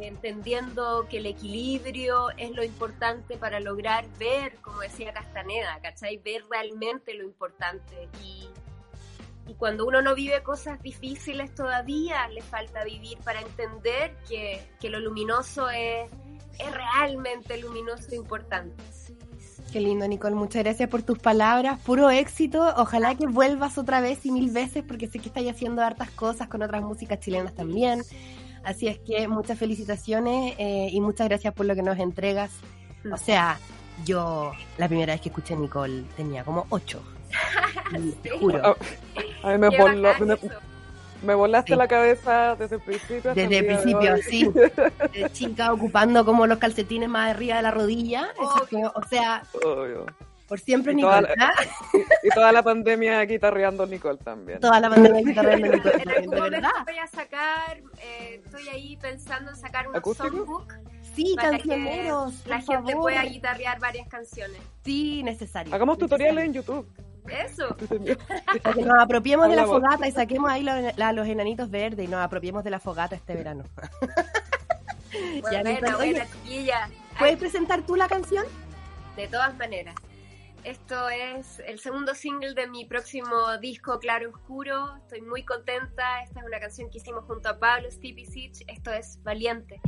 entendiendo que el equilibrio es lo importante para lograr ver, como decía Castaneda, ¿cachai? Ver realmente lo importante. Y, y cuando uno no vive cosas difíciles todavía, le falta vivir para entender que, que lo luminoso es, es realmente luminoso e importante. Qué lindo, Nicole. Muchas gracias por tus palabras. Puro éxito. Ojalá que vuelvas otra vez y mil veces, porque sé que estás haciendo hartas cosas con otras músicas chilenas también. Así es que muchas felicitaciones eh, y muchas gracias por lo que nos entregas. O sea, yo la primera vez que escuché a Nicole tenía como ocho. Te juro. A, a mí me voló, me-. Me volaste Sí. la cabeza desde el principio. Desde el de principio, hoy. sí. De chica ocupando como los calcetines más arriba de la rodilla. Eso fue- o sea, Obvio. por siempre Y toda Nicole. la- ¿ah? Y, y toda la pandemia guitarreando Nicole también. Toda la bandera de guitarra de Nicole, En algún de verdad. voy a sacar, eh, estoy ahí pensando en sacar un ¿Acústico? songbook Sí, para cancioneros. que la por gente favor. pueda guitarrear varias canciones. Sí, necesario. Hagamos tutoriales Necesario. en YouTube. Eso. Que nos apropiemos de la fogata y saquemos ahí los, la- los enanitos verdes y nos apropiemos de la fogata este verano. Ya, buena, chiquilla. ¿Puedes presentar tú la canción? De todas maneras. Esto es el segundo single de mi próximo disco Claro Oscuro. Estoy muy contenta. Esta es una canción que hicimos junto a Pablo Stevie Sitch. Esto es Valiente.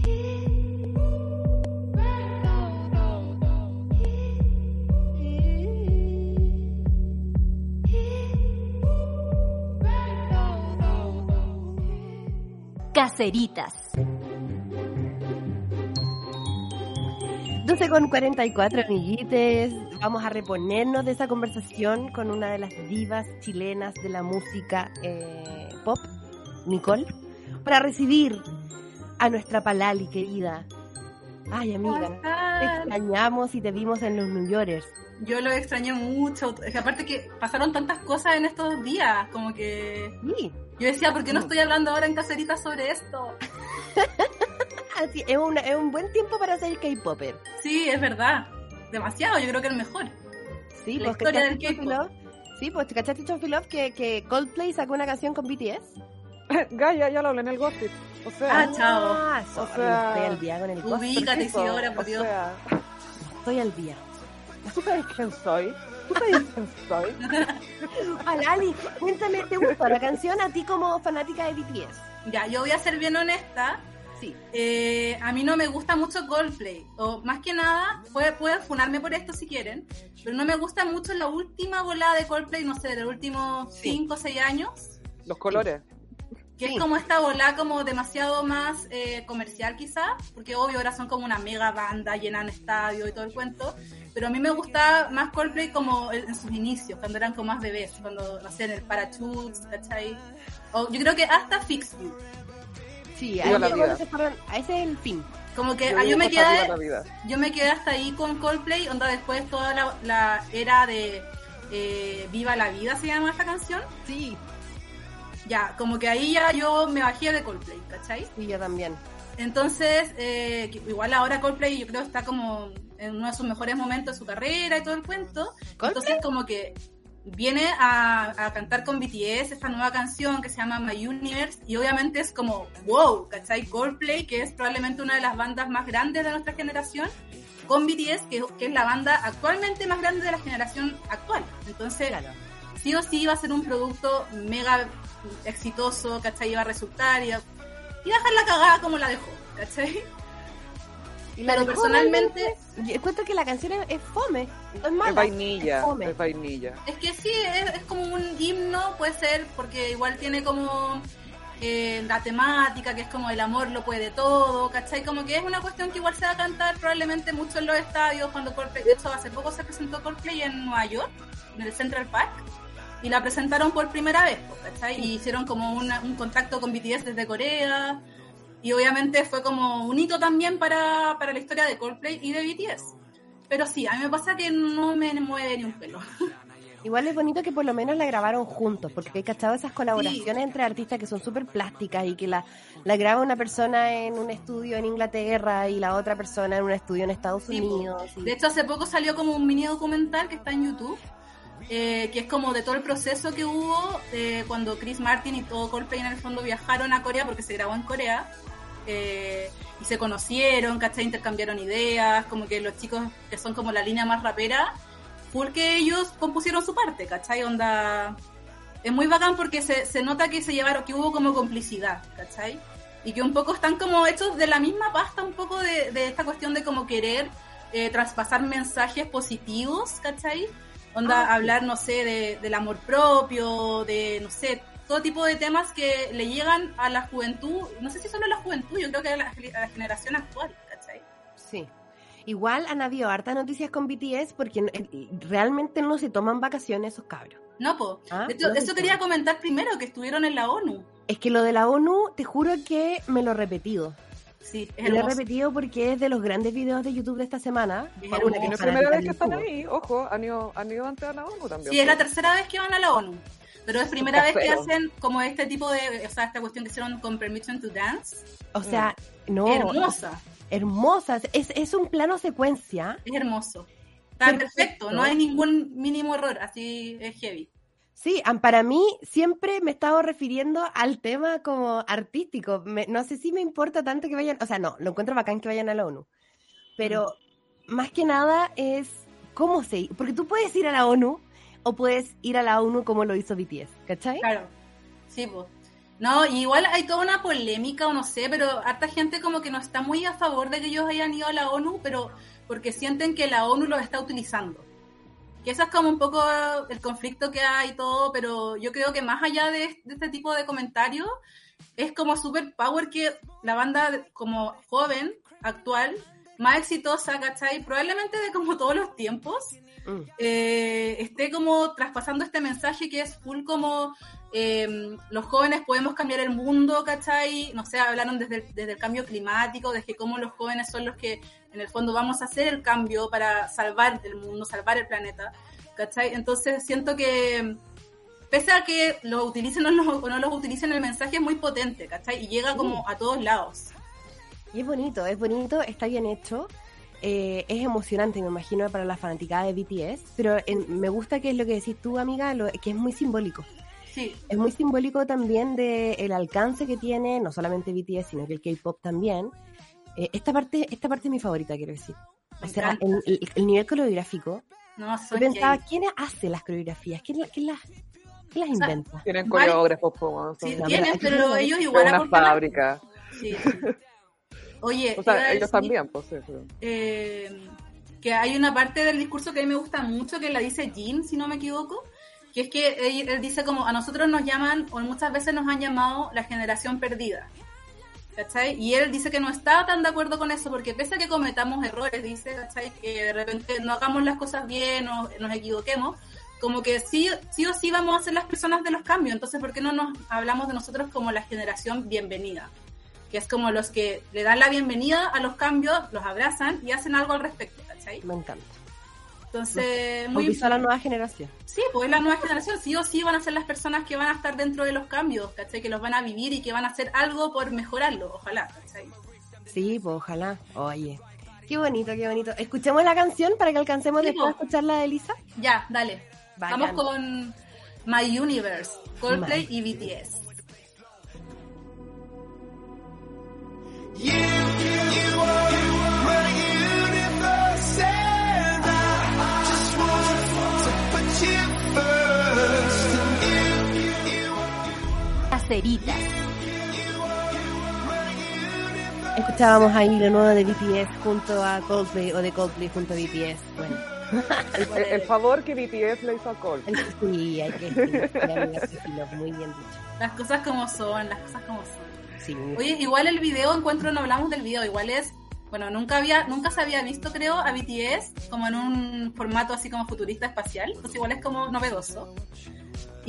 Caseritas. 12 con 44, amiguites. Vamos a reponernos de esa conversación con una de las divas chilenas de la música eh, pop, Nicole, para recibir a nuestra Palali querida. Ay, amiga, te extrañamos y te vimos en los New Yorkers. Yo lo extrañé mucho. Es que aparte que pasaron tantas cosas en estos días, como que Sí, yo decía, ¿por qué no estoy hablando ahora en caserita sobre esto? así, es, una- es un buen tiempo para ser K-Popper. Sí, es verdad. Demasiado, yo creo que el mejor. Sí, La pues, historia del ¿cachaste, K-pop. Sí, pues, ¿cachaste, Chofilov, que, que Coldplay sacó una canción con BTS? Gaya, ya lo hablé en el gossip. O sea, Ah, chao. Ah, sorry, sea, estoy al día con el gossip. Ubícate, Isidora, por o Dios. sea, Estoy al día. ¿Tú sabes quién soy? ¿Tú sabes quién soy? Alali, cuéntame, ¿te gustó la canción a ti como fanática de BTS? Ya, yo voy a ser bien honesta. Sí. Eh, a mí no me gusta mucho Coldplay. O más que nada, puede- pueden funarme por esto si quieren. Pero no me gusta mucho la última volada de Coldplay, no sé, de los últimos Sí. 5 o 6 años. Los colores. Que Sí. es como esta bola como demasiado más eh, comercial quizá, porque obvio ahora son como una mega banda, llenan estadio y todo el cuento, pero a mí me gusta más Coldplay como en sus inicios, cuando eran como más bebés, cuando, no sé, en el Parachutes, ¿cachai? O yo creo que hasta Fix You. Sí, ahí ese fueron- a ese es el fin. Como que Yo ah, yo, me quedé, yo me quedé hasta ahí con Coldplay, onda después toda la, la era de eh, Viva la Vida se llama esta canción. Sí. Ya, como que ahí ya yo me bajé de Coldplay, ¿cachai? Sí, yo también. Entonces, eh, igual ahora Coldplay yo creo está como en uno de sus mejores momentos de su carrera y todo el cuento. Entonces como que viene a, a cantar con BTS esta nueva canción que se llama My Universe y obviamente es como, wow, ¿cachai? Coldplay, que es probablemente una de las bandas más grandes de nuestra generación, con BTS, que, que es la banda actualmente más grande de la generación actual. Entonces, Claro. sí o sí iba a ser un producto mega exitoso, ¿cachai? Iba a resultar y a, y a dejar la cagada como la dejó, ¿cachai? Y Pero personalmente- realmente- Yo encuentro que la canción es, es fome. Es mala. Es vainilla. es fome. Es vainilla. Es que sí, es, es como un himno, puede ser, porque igual tiene como eh, la temática, que es como el amor lo puede todo, ¿cachai? Como que es una cuestión que igual se va a cantar probablemente mucho en los estadios, cuando Coldplay, de hecho hace poco se presentó Coldplay en Nueva York, en el Central Park, y la presentaron por primera vez, ¿cachai? Y hicieron como una- un contacto con BTS desde Corea, y obviamente fue como un hito también para, para la historia de Coldplay y de BTS. Pero sí, a mí me pasa que no me mueve ni un pelo. Igual es bonito que por lo menos la grabaron juntos, porque hay cachado esas colaboraciones entre artistas que son súper plásticas y que la, la graba una persona en un estudio en Inglaterra y la otra persona en un estudio en Estados Sí. Unidos. y- De hecho, hace poco salió como un mini documental que está en YouTube, eh, que es como de todo el proceso que hubo eh, cuando Chris Martin y todo Coldplay en el fondo viajaron a Corea, porque se grabó en Corea, eh, y se conocieron, ¿cachai? Intercambiaron ideas, como que los chicos que son como la línea más rapera, full que ellos compusieron su parte, ¿cachai? Onda... Es muy bacán porque se, se nota que se llevaron, que hubo como complicidad, ¿cachai? Y que un poco están como hechos de la misma pasta, un poco de, de esta cuestión de como querer eh, traspasar mensajes positivos, ¿cachai? Onda, Ah, hablar, no sé, de, del amor propio, de, no sé, todo tipo de temas que le llegan a la juventud, no sé si solo a la juventud, yo creo que a la, a la generación actual, ¿cachai? Sí. Igual han habido hartas noticias con BTS porque realmente no se toman vacaciones esos cabros. No, po. Ah, De hecho, no eso quería comentar primero, que estuvieron en la ONU. Es que lo de la ONU, te juro que me lo he repetido. Sí, es lo he repetido porque es de los grandes videos de YouTube de esta semana. Es Paula, hermoso. que no es la primera vez que están ahí, ojo, han ido, han ido antes a la ONU también. Sí, es la tercera vez que van a la ONU. Pero es primera vez que hacen como este tipo de, o sea, esta cuestión que hicieron con Permission to Dance. O sea, no. Hermosa, Hermosa. Es, es un plano secuencia. es hermoso. Está Perfecto. perfecto, no hay ningún mínimo error, así es heavy. Sí, para mí siempre me he estado refiriendo al tema como artístico. Me- no sé si me importa tanto que vayan, o sea, no, lo encuentro bacán que vayan a la ONU. Pero más que nada es cómo se... Porque tú puedes ir a la ONU o puedes ir a la ONU como lo hizo BTS, ¿cachai? Claro, sí, pues. No, igual hay toda una polémica o no sé, pero harta gente como que no está muy a favor de que ellos hayan ido a la ONU, pero porque sienten que la ONU los está utilizando. Que eso es como un poco el conflicto que hay y todo, pero yo creo que más allá de, de este tipo de comentarios, es como super power que la banda como joven, actual, más exitosa, ¿cachai? Probablemente de como todos los tiempos, Mm. eh, esté como traspasando este mensaje que es full como eh, los jóvenes podemos cambiar el mundo, ¿cachai? No sé, hablaron desde el, desde el cambio climático, desde cómo los jóvenes son los que en el fondo vamos a hacer el cambio para salvar el mundo, salvar el planeta, ¿cachai? Entonces siento que pese a que lo utilicen o no, o no los utilicen, el mensaje es muy potente, ¿cachai? Y llega como a todos lados. Y es bonito, es bonito, está bien hecho. eh, es emocionante, me imagino, para la fanaticada de BTS. Pero en- me gusta que es lo que decís tú, amiga, lo- que es muy simbólico. Sí, Es muy simbólico también del el alcance que tiene, no solamente BTS, sino que el K-pop también. Eh, esta parte esta parte es mi favorita, quiero decir. O sea, el, el- el nivel coreográfico. no, Yo pensaba, gay. ¿quién hace las coreografías? ¿Quién, quién las, quién las O sea, inventa? Tienen coreógrafos, como son Sí, No, tienen, pero- pero ellos de igual una fábrica. Sí. Oye, O sea, ellos decir, también, pues sí. sí. eh, que hay una parte del discurso que a mí me gusta mucho, que la dice Jean, si no me equivoco, que es que él, él dice como a nosotros nos llaman, o muchas veces nos han llamado la generación perdida. ¿Cachai? Y él dice que no está tan de acuerdo con eso, porque pese a que cometamos errores, dice, ¿cachai? Que de repente no hagamos las cosas bien o nos equivoquemos, como que sí, sí o sí vamos a ser las personas de los cambios. Entonces, ¿por qué no nos hablamos de nosotros como la generación bienvenida? Que es como los que le dan la bienvenida a los cambios, los abrazan y hacen algo al respecto, ¿cachai? Me encanta. Entonces, muy, a la nueva generación. Sí, pues la nueva generación sí o sí van a ser las personas que van a estar dentro de los cambios, ¿cachai? Que los van a vivir y que van a hacer algo por mejorarlo, ojalá, ¿cachai? Sí, pues ojalá. Oye. Qué bonito, qué bonito. Escuchemos la canción para que alcancemos Sí, después a po. escuchar la de Elisa. Ya, dale. Vamos con My Universe, Coldplay My y BTS. Escuchábamos ahí lo nuevo de BTS junto a Coldplay o de Coldplay junto a BTS. Bueno, El, el favor que BTS le hizo a Cole. el- sí, hay que decirlo. Muy bien dicho. Las cosas como son, las cosas como son. Sí. Oye, igual el video, encuentro, no hablamos del video, igual es, bueno, nunca había, nunca se había visto, creo, a BTS como en un formato así como futurista espacial, entonces igual es como novedoso.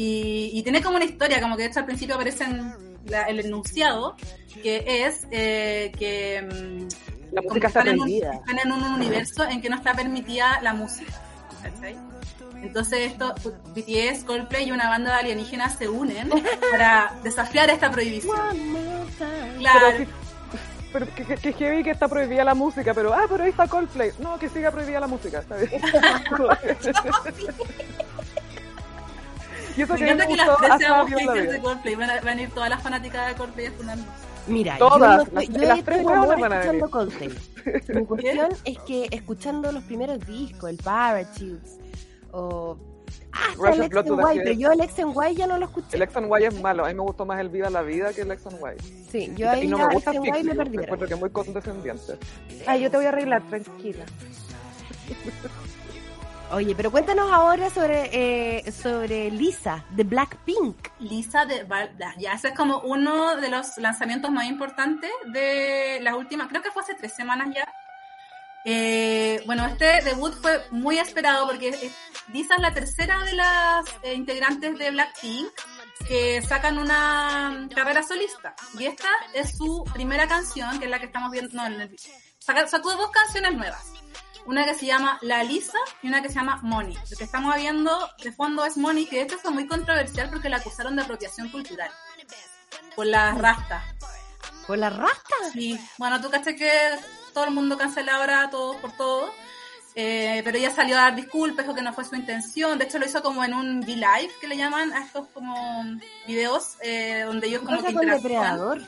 Y, y tiene como una historia, como que de hecho al principio aparece en la- el enunciado, que es eh, que mm, La música está están en, un, están en un universo en que no está permitida la música. ¿cachai? Entonces esto, BTS, Coldplay y una banda de alienígenas se unen para desafiar esta prohibición. Claro. Pero que, que, que heavy que está prohibida la música, pero ah, pero ahí está Coldplay. No, que siga prohibida la música, está bien. y eso Me que encanta me que las tres seamos haters de. Coldplay. Van a, van a ir todas las fanáticas de Coldplay a funarnos. Mira, Todas, yo, no yo las tres escuchando Coldplay. Mi cuestión es que escuchando los primeros discos, el Parachutes o... Ah, el X Head. pero yo el X and Y ya no lo escuché. El X and Y es malo. A mí me gustó más el Viva la Vida que el X and Y. Sí, yo ahí y no me gusta X and Y Pixie. me encuentro que es muy condescendiente. Ay, yo te voy a arreglar, tranquila. Oye, pero cuéntanos ahora sobre eh, sobre Lisa, de Blackpink. Lisa de ya ese es como uno de los lanzamientos más importantes de las últimas, creo que fue hace tres semanas ya. Eh, bueno, este debut fue muy esperado porque Lisa es la tercera de las eh, integrantes de Blackpink que sacan una carrera solista. Y esta es su primera canción, que es la que estamos viendo. No, sacó dos canciones nuevas. Una que se llama La Lisa y una que se llama Money. Lo que estamos viendo de fondo es Money, que de hecho fue muy controversial porque la acusaron de apropiación cultural. Por las rastas. ¿Por la rasta? Sí, bueno, tú caché que todo el mundo cancela ahora todo por todo. Eh, pero ella salió a dar disculpas, dijo que no fue su intención. De hecho, lo hizo como en un V-Live, que le llaman a estos como videos, eh, donde ellos ¿Qué como que con interactúan. Depredador?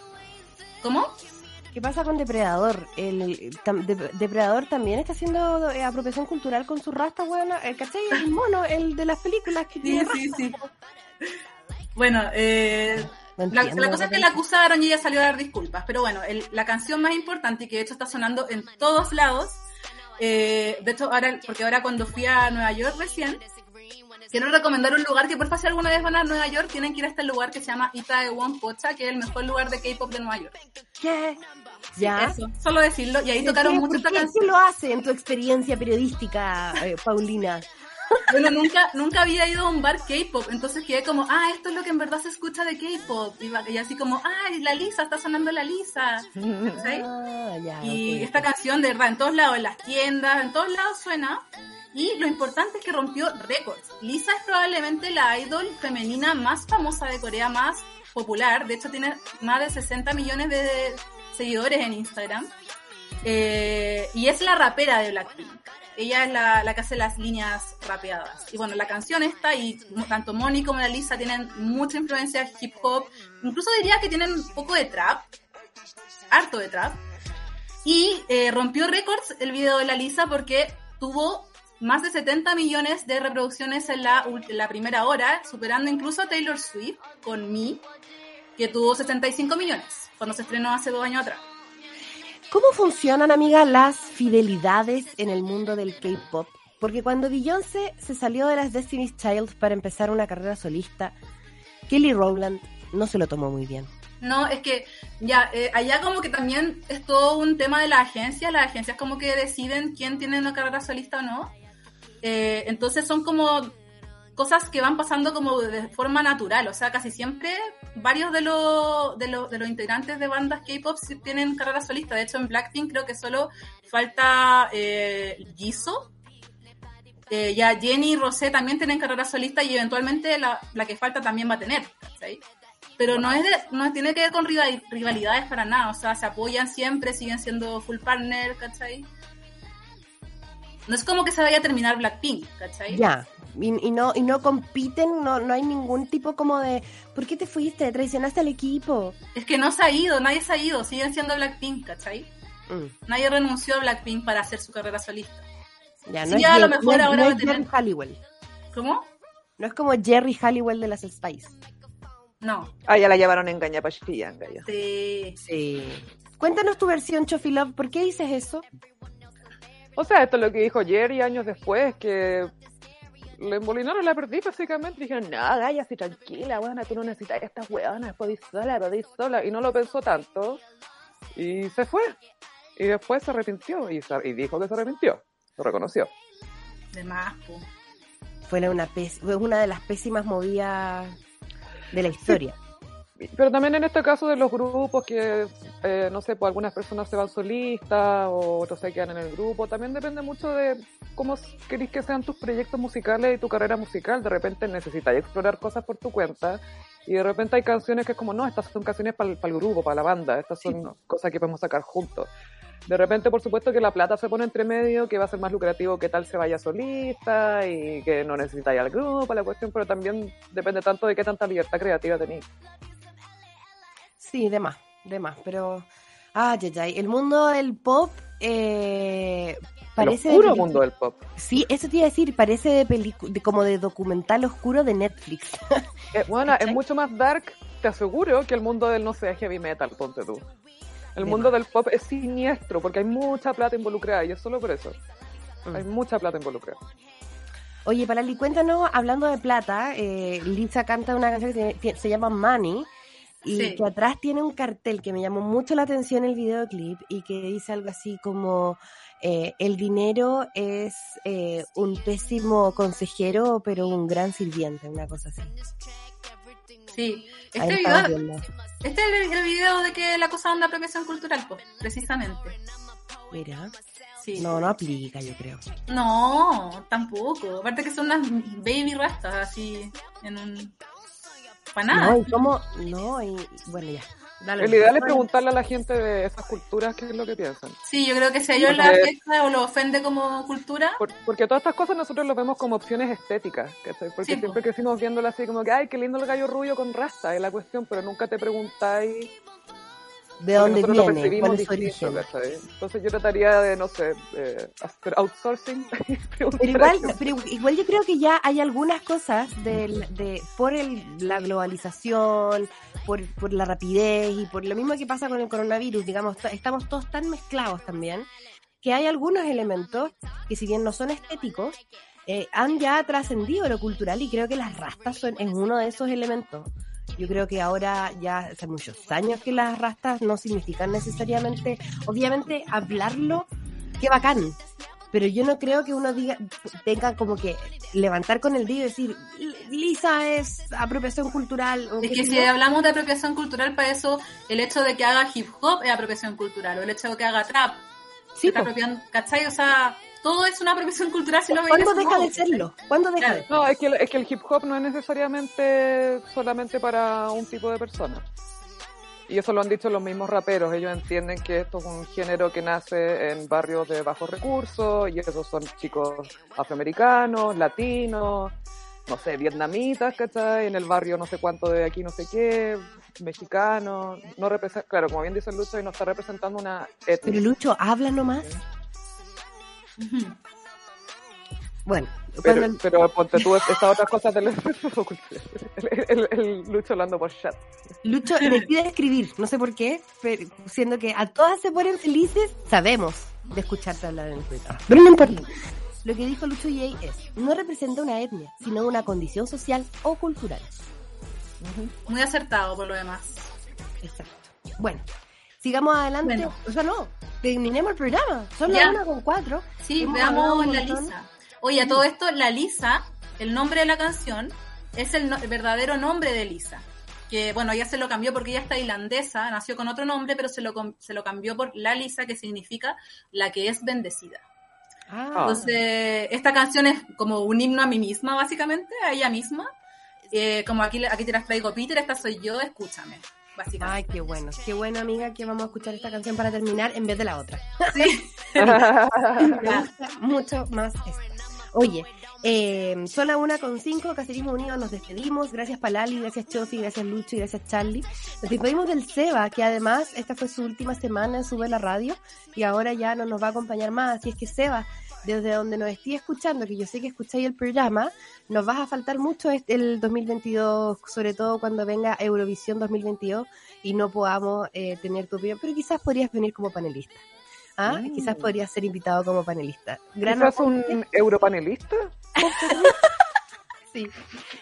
¿Cómo? ¿Qué pasa con Depredador? El tam- Depredador también está haciendo eh, apropiación cultural con su rasta, weón. El ¿Cachai? El mono, el de las películas que Sí, tiene sí, rasta. sí. Bueno, eh, No la, entiendo, la cosa es que la acusaron y ella salió a dar disculpas. Pero bueno, el- la canción más importante y que de hecho está sonando en todos lados, eh, de hecho, ahora, porque ahora cuando fui a Nueva York recién, quiero recomendar un lugar que por si alguna vez van a Nueva York, tienen que ir a este lugar que se llama Itaewon Pocha, que es el mejor lugar de K-pop de Nueva York. ¿Qué? Sí, ¿Ya? Eso, solo decirlo. Y ahí ¿Por tocaron mucho ¿Por esta canción. ¿Qué lo hace en tu experiencia periodística, eh, Paulina? Bueno, nunca, nunca había ido a un bar K-pop, entonces quedé como, ah, esto es lo que en verdad se escucha de K-pop. Y, así como, ah, la Lisa, está sonando la Lisa. Ah, ya, Y esta canción, de verdad, en todos lados, en las tiendas, en todos lados suena. Y lo importante es que rompió récords. Lisa es probablemente la idol femenina más famosa de Corea, más popular. De hecho, tiene más de 60 millones de seguidores en Instagram. Eh, y es la rapera de Blackpink. Ella es la, la que hace las líneas rapeadas. Y bueno, la canción esta y tanto Moni como la Lisa tienen mucha influencia hip hop. Incluso diría que tienen un poco de trap. Harto de trap. Y eh, rompió récords el video de la Lisa porque tuvo más de 70 millones de reproducciones en la, en la primera hora, superando incluso a Taylor Swift con Me, que tuvo 65 millones cuando se estrenó hace dos años atrás. ¿Cómo funcionan, amiga, las fidelidades en el mundo del K-pop? Porque cuando Beyoncé se salió de las Destiny's Child para empezar una carrera solista, Kelly Rowland no se lo tomó muy bien. No, es que ya, eh, allá como que también es todo un tema de la agencia, las agencias como que deciden quién tiene una carrera solista o no. Eh, entonces son como cosas que van pasando como de forma natural, o sea, casi siempre varios de, los de, los de los integrantes de bandas K-pop sí tienen carrera solista, de hecho en Blackpink creo que solo falta eh, Jisoo, eh, ya Jenny y Rosé también tienen carrera solista y eventualmente la, que falta también va a tener, ¿cachai? Pero no es de, no tiene que ver con rival- rivalidades para nada, o sea, se apoyan siempre, siguen siendo full partner, ¿cachai? No es como que se vaya a terminar Blackpink, ¿cachai? Ya. Y, y no y no compiten, no, no hay ningún tipo como de ¿por qué te fuiste? ¿Traicionaste al equipo? Es que no se ha ido, nadie se ha ido, siguen siendo Blackpink, ¿cachai? Mm, Nadie renunció a Blackpink para hacer su carrera solista. Ya, Sí, no es, a lo mejor no ahora no va a tener- Jerry Halliwell. ¿Cómo? No es como Jerry Halliwell de las Spice. No. Ah, ya la llevaron a engañar para Chillanga, ya. Sí. Sí. Cuéntanos tu versión, Chofi Love. ¿Por qué dices eso? O sea, esto es lo que dijo Jerry años después, que le embolinaron la perdí básicamente. Dijeron, no, Gaya, así tranquila, buena, tú no necesitas estas hueonas, podís sola, podís sola. Y no lo pensó tanto. Y se fue. Y después se arrepintió y, se- y dijo que se arrepintió. Lo reconoció. De más. Fue una, una de las pésimas movidas de la historia. Pero también en este caso de los grupos que, eh, no sé, pues algunas personas se van solistas o otros se quedan en el grupo, también depende mucho de cómo querés que sean tus proyectos musicales y tu carrera musical. De repente necesitas explorar cosas por tu cuenta y de repente hay canciones que es como, no, estas son canciones para el grupo, para la banda, estas son cosas que podemos sacar juntos. De repente, por supuesto, que la plata se pone entre medio, que va a ser más lucrativo que tal se vaya solista y que no necesita ya al grupo, la cuestión, pero también depende tanto de qué tanta libertad creativa tenéis. Sí, de más, de más. Pero, ah, ay, ay, el mundo del pop eh, parece... el oscuro de- mundo del pop. Sí, eso te iba a decir, parece de, de como de documental oscuro de Netflix. Eh, bueno, es mucho más dark, te aseguro, que el mundo del, no sé, heavy metal, ponte tú. El De mundo del pop es siniestro, porque hay mucha plata involucrada, y es solo por eso. Mm. Hay mucha plata involucrada. Oye, Palali, cuéntanos, hablando de plata, eh, Lisa canta una canción que se, se llama Money y Sí. que atrás tiene un cartel que me llamó mucho la atención el videoclip y que dice algo así como eh, el dinero es eh, un pésimo consejero, pero un gran sirviente, una cosa así. Sí. Este video, este es el, video de que la cosa onda apropiación cultural, pues, precisamente. Mira, Sí. no, no aplica, yo creo. No, tampoco. Aparte que son unas baby rastas así en un... Para nada. No, y cómo, no, y bueno, ya. dale. El ideal es preguntarle a la gente de esas culturas qué es lo que piensan. Sí, yo creo que si a ellos Porque- afecta o lo ofende como cultura, Por- porque todas estas cosas nosotros lo vemos como opciones estéticas, ¿cachai? Porque Sí, po. siempre crecimos viéndolo así como que, ay, qué lindo el gallo rubio con rasta, es la cuestión, pero nunca te preguntáis ¿De dónde viene? percibimos ¿Cuál es su distinto, origen? ¿cachai? Entonces yo trataría de, no sé, eh, hacer outsourcing. Pero igual, pero igual yo creo que ya hay algunas cosas del, de, por el, la globalización, por, por la rapidez y por lo mismo que pasa con el coronavirus, digamos, estamos todos tan mezclados también, que hay algunos elementos que si bien no son estéticos, eh, han ya trascendido lo cultural y creo que las rastas son, es uno de esos elementos. Yo creo que ahora ya hace muchos años que las rastas no significan necesariamente, obviamente hablarlo, qué bacán, pero yo no creo que uno diga tenga como que levantar con el dedo y decir Lisa es apropiación cultural o es que si yo. hablamos de apropiación cultural, para eso el hecho de que haga hip hop es apropiación cultural, o el hecho de que haga trap, Sí, está apropiando, ¿cachai? O sea, todo es una apropiación cultural si lo veis ¿cuándo deja modo, de serlo? ¿cuándo deja Claro. de No, es que, el, es que el hip hop no es necesariamente solamente para un tipo de persona. Y eso lo han dicho los mismos raperos. Ellos entienden que esto es un género que nace en barrios de bajos recursos y esos son chicos afroamericanos, latinos, no sé, vietnamitas, ¿cachai? En el barrio no sé cuánto de aquí, no sé qué, mexicanos. No representa, claro, como bien dice Lucho, y no está representando una Pero etnia. Lucho, habla nomás. Bueno, Pero, pero ponte tú estas otras cosas del el, el, el Lucho hablando por chat. Lucho decide escribir, no sé por qué, pero siendo que a todas se ponen felices, sabemos de escucharte hablar en el programa. Pero no importa. Lo que dijo Lucho Yey es, no representa una etnia, sino una condición social o cultural. Muy acertado por lo demás. Exacto. Bueno, sigamos adelante. Bueno. O sea, no, terminemos el programa. Son las una con cuatro. Sí, Hemos veamos la. Lisa. Oye, a todo esto, la Lisa, el nombre de la canción, es el, no- el verdadero nombre de Lisa. Que bueno, ella se lo cambió porque ella está irlandesa, nació con otro nombre, pero se lo, se lo cambió por la Lisa, que significa la que es bendecida. Ah, Entonces, esta canción es como un himno a mí misma, básicamente, a ella misma. Eh, como aquí, aquí te las traigo, Peter, esta soy yo, escúchame, básicamente. Ay, qué bueno. Qué bueno, amiga, que vamos a escuchar esta canción para terminar en vez de la otra. Sí. Me gusta mucho más esta. Oye, eh, son las una con cinco, Cacerismo Unido, nos despedimos. Gracias Palali, gracias Chofi, gracias Lucho y gracias Charlie. Nos despedimos del Seba, que además esta fue su última semana en Sube la Radio y ahora ya no nos va a acompañar más. Así es que Seba, desde donde nos esté escuchando, que yo sé que escucháis el programa, nos vas a faltar mucho el 2022, sobre todo cuando venga Eurovisión 2022 y no podamos eh, tener tu opinión, pero quizás podrías venir como panelista. ¿Ah? Mm. Quizás podrías ser invitado como panelista. Gran ¿Quizás aporte, un europanelista? sí.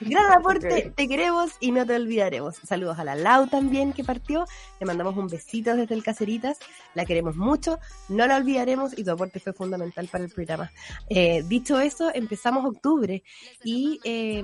Gran aporte, Ok. te queremos y no te olvidaremos. Saludos a la Lau también que partió. Le mandamos un besito desde el Caceritas. La queremos mucho, no la olvidaremos y tu aporte fue fundamental para el programa. Eh, dicho eso, empezamos octubre y eh,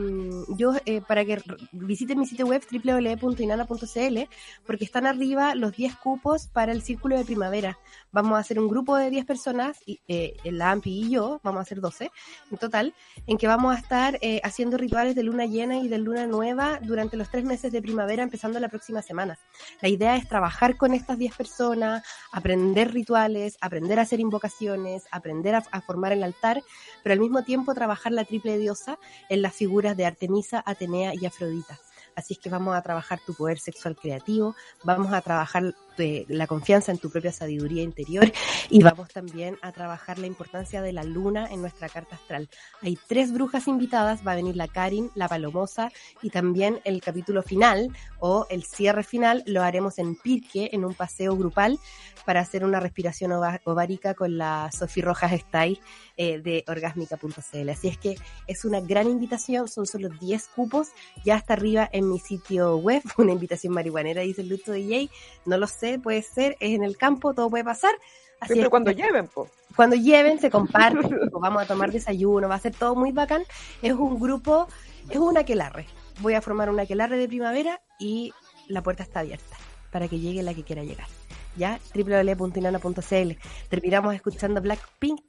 yo eh, para que visiten mi sitio web www.inana.cl porque están arriba los 10 cupos para el círculo de primavera. Vamos a hacer un grupo de 10 personas, y, eh, la AMPI y yo, vamos a hacer 12 en total, en que vamos a estar eh, rituales de luna llena y de luna nueva durante los tres meses de primavera, empezando la próxima semana. La idea es trabajar con estas 10 personas, aprender rituales, aprender a hacer invocaciones, aprender a formar el altar, pero al mismo tiempo trabajar la triple diosa en las figuras de Artemisa, Atenea y Afrodita. Así es que vamos a trabajar tu poder sexual creativo, vamos a trabajar eh, la confianza en tu propia sabiduría interior y vamos también a trabajar la importancia de la luna en nuestra carta astral. Hay tres brujas invitadas, va a venir la Karin, la Palomosa y también el capítulo final o el cierre final lo haremos en Pirque, en un paseo grupal para hacer una respiración ovárica con la Sofía Rojas Stay eh, de orgásmica.cl. Así es que es una gran invitación, son solo 10 cupos, ya está arriba en mi sitio web, una invitación marihuanera, dice el Luto DJ, no lo sé, puede ser, es en el campo, todo puede pasar, Así Siempre es, cuando lleven, po. cuando lleven, se comparten, tipo, vamos a tomar desayuno, va a ser todo muy bacán. Es un grupo, es un aquelarre. Voy a formar un aquelarre de primavera y la puerta está abierta para que llegue la que quiera llegar. ¿Ya? www.inana.cl. Terminamos escuchando Blackpink.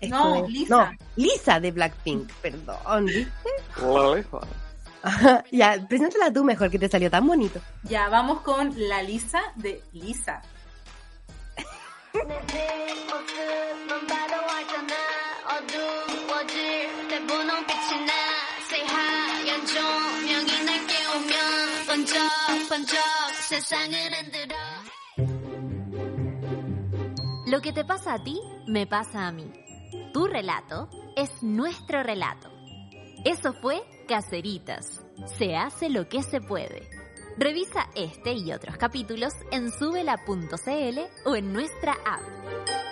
Esto No, es- Lisa. No, Lisa de Blackpink, perdón. ¿viste? ya, preséntala tú mejor, que te salió tan bonito. Ya, vamos con la Lisa de Lisa. Lo que te pasa a ti, me pasa a mí. Tu relato es nuestro relato. Eso fue Caceritas. Se hace lo que se puede. Revisa este y otros capítulos en subela.cl o en nuestra app.